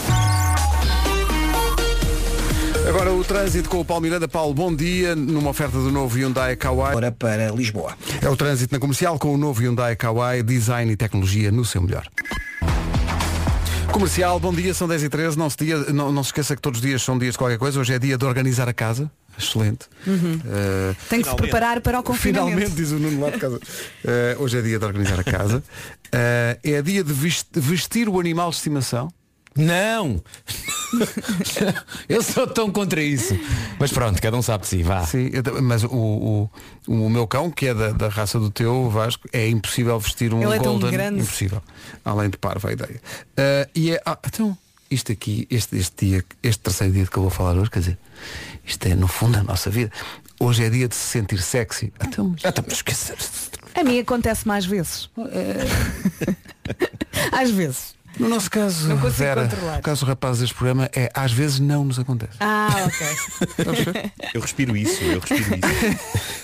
Agora o trânsito com o Paulo Miranda. Paulo, bom dia, numa oferta do novo Hyundai Kauai. Agora para Lisboa. É o trânsito na comercial com o novo Hyundai Kauai, design e tecnologia no seu melhor. Comercial, bom dia, são 10 e 13 não se, dia, não, não se esqueça que todos os dias são dias de qualquer coisa. Hoje é dia de organizar a casa. Excelente. Uhum. Eh, Tem que se preparar para o confinamento. Finalmente, diz o Nuno lá de casa. Eh, hoje é dia de organizar a casa. Eh, é dia de ves- vestir o animal de estimação. Não! eu sou tão contra isso. Mas pronto, cada um sabe de si, vá. Sim, eu mas o, o, o meu cão, que é da, da raça do teu, Vasco, é impossível vestir um Ele é tão golden. grande. Impossível. Além de parva a ideia. Eh, e é. ah, então, isto aqui, este, este dia, este terceiro dia que eu vou falar hoje, quer dizer, isto é no fundo a nossa vida. Hoje é dia de se sentir sexy. Então, mas, então, mas esquecer. A mim acontece mais vezes. Às vezes. No nosso caso, Não consigo Vera, controlar. no caso do rapaz deste programa, é às vezes não nos acontece. Ah, ok. Eu respiro isso, eu respiro isso.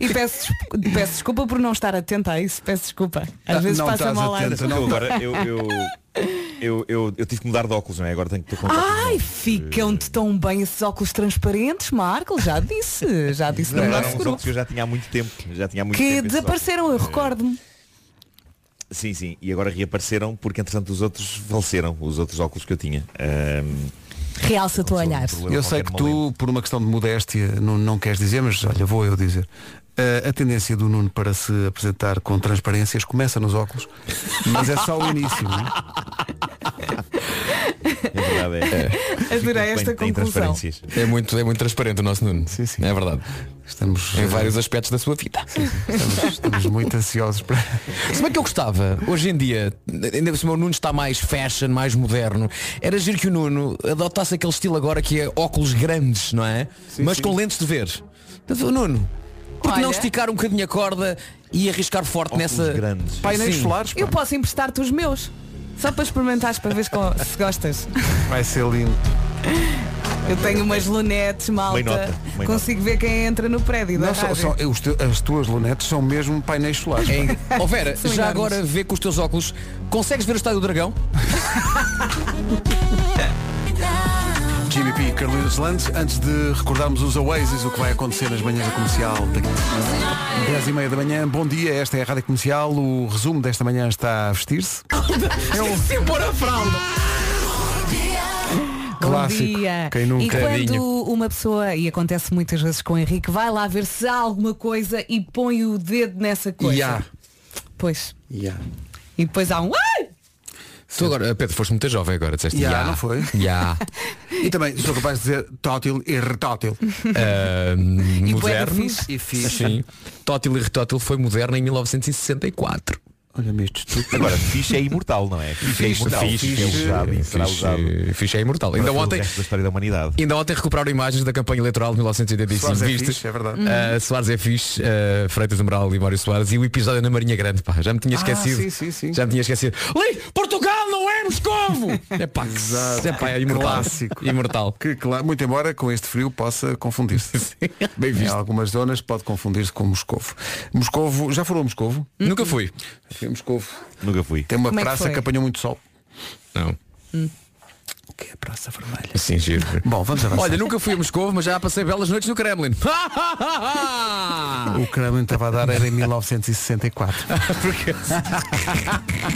E peço, peço desculpa por não estar atenta a isso. Peço desculpa. Às Ah, vezes não passa mal atenta, Eu agora, eu, eu, eu, eu, eu tive que mudar de óculos, não é? Agora tenho que ter Ai, ficam-te tão bem esses óculos transparentes, Marco. Já disse. Já disse no Não, nosso eram uns grupo. óculos que eu já tinha há muito tempo. Já tinha há muito Que tempo esses desapareceram, eu recordo-me. Sim, sim. E agora reapareceram porque entretanto os outros faleceram, os outros óculos que eu tinha. Ahm, Realça-te o olhar. Eu sei que tu, por uma questão de modéstia, não, não queres dizer, mas olha, vou eu dizer. Uh, a tendência do Nuno para se apresentar com transparências começa nos óculos, mas é só o início. Não é. Adorei esta Tem conclusão. É muito, é muito transparente o nosso Nuno. Sim, sim. É verdade. Estamos em eh, vários aspectos da sua vida. Estamos, estamos muito ansiosos para. Se bem que eu gostava, hoje em dia, ainda cima o Nuno está mais fashion, mais moderno, era giro que o Nuno adotasse aquele estilo agora que é óculos grandes, não é? Mas com lentes de ver. Portanto, o Nuno, porque não Olha. esticar um bocadinho a corda e arriscar forte nessa. grandes. Painéis Sim. solares. pá. Eu posso emprestar-te os meus. Só para experimentares para ver se gostas. Vai ser lindo. Eu tenho umas lunettes, malta. Bem nota, bem Consigo ver quem entra no prédio Não, são- os te- as tuas lunettes são mesmo painéis solares. Em... pá. Oh Vera, São já enormes. agora vê com os teus óculos, consegues ver o estádio do Dragão? Jimmy P, Carlinhos Landes, antes de recordarmos os Oasis, o que vai acontecer nas manhãs da comercial daqui. 10 e meia da manhã, bom dia, esta é a Rádio Comercial, o resumo desta manhã está a vestir-se. Sem pôr a fralda. Bom Clássico. dia. Quem nunca? E quando uma pessoa, e acontece muitas vezes com o Henrique, vai lá ver se há alguma coisa e põe o dedo nessa coisa. Ya. Pois. Ya. E depois há um. Tu agora, Pedro, foste muito jovem agora, disseste Ya, ya. não foi? Ya. E também sou capaz de dizer tótil e retótil. Da moderno. E fixe. Sim. Tótil e retótil foi moderno em 1964. Olha-me isto tudo. Agora, fixe é imortal, não é? Fixe é imortal. É fixe, usado fixe é imortal. Ainda ontem, da história da humanidade. ainda ontem recuperaram imagens da campanha eleitoral de 1985. Soares é Viste? fixe, é verdade. Ah, Soares é fixe, ah, Freitas Amaral e Mário Soares e o episódio na Marinha Grande, pá, já me tinha Ah, esquecido. sim, sim, sim. Já me tinha esquecido. Li, Portugal não é Moscovo! é pá, Exato. é pá, é imortal. Clássico. Imortal. Que claro, muito embora com este frio possa confundir-se. Bem Em visto. algumas zonas pode confundir-se com Moscovo. Moscovo, já foram a Moscovo? Nunca fui. Fui a Moscovo. Nunca fui. Tem uma Como é que praça foi? que apanhou muito sol. Não. Que é a Praça Vermelha. Assim, giro. Bom, vamos avançar. Olha, nunca fui a Moscovo, mas já passei belas noites no Kremlin. O Kremlin estava a dar era em 1964.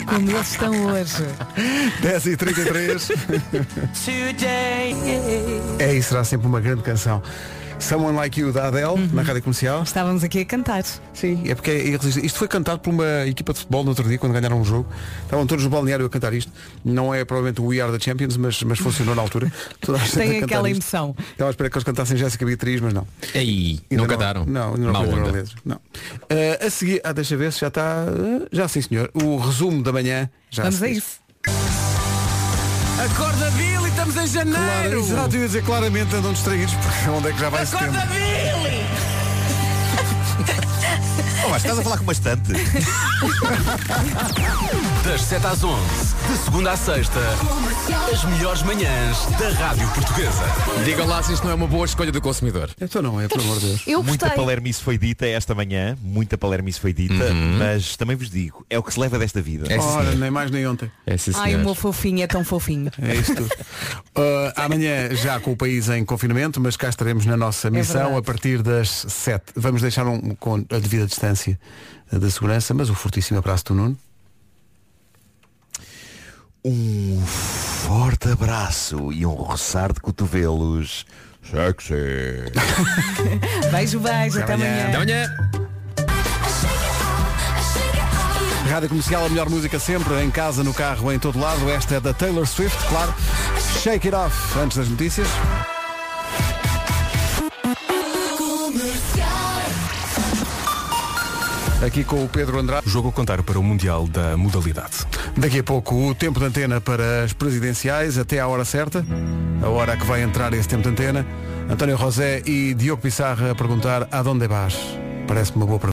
Como eles estão hoje. 10 e 33 É e será sempre uma grande canção. Someone Like You da Adele, na rádio comercial. Estávamos aqui a cantar. Sim, é porque é. Isto foi cantado por uma equipa de futebol no outro dia, quando ganharam um jogo. Estavam todos no balneário a cantar isto. Não é provavelmente o We Are the Champions, mas, mas funcionou na altura. Toda a gente a Tem cantar aquela isto. emoção. Estava a esperar que eles cantassem Jéssica Beatriz, mas não. Ei, Ainda não cantaram? Não, ainda não onda. letras. Não. Eh, a seguir, ah, deixa ver se já está. eh, já sim senhor. O resumo da manhã. Já Vamos a isso. Acorda em janeiro! Claro, exato, eu ia dizer claramente andam distraídos, porque onde é que já vai setembro? Billy! Oh, mas estás a falar com bastante. Das 7 às 11, de segunda à sexta, as melhores manhãs da Rádio Portuguesa. Digam lá se isto não é uma boa escolha do consumidor. Então não é, pelo amor de Deus. Eu Muita gostei. palermice foi dita esta manhã, muita palermice foi dita, mas também vos digo, é o que se leva desta vida. É sim, Ora, senhor. nem mais nem ontem. É sim, Ai, o senhor. meu fofinho é tão fofinho. É isso tudo. Uh, amanhã já com o país em confinamento, mas cá estaremos na nossa missão verdade. a partir das 7. Vamos deixar um com a devida distância uh, da segurança, mas o fortíssimo abraço do Nuno. Um forte abraço e um roçar de cotovelos. Sexy. Beijo, beijo. Até amanhã. amanhã. Até amanhã! Rádio Comercial, a melhor música sempre, em casa, no carro, em todo lado. Esta é da Taylor Swift, claro. Shake It Off, antes das notícias. Aqui com o Pedro Andrade. Jogo a contar para o Mundial da Modalidade. Daqui a pouco o tempo de antena para as presidenciais, até à hora certa, a hora que vai entrar esse tempo de antena. António José e Diogo Pissarra a perguntar aonde vas? Parece-me uma boa pergunta.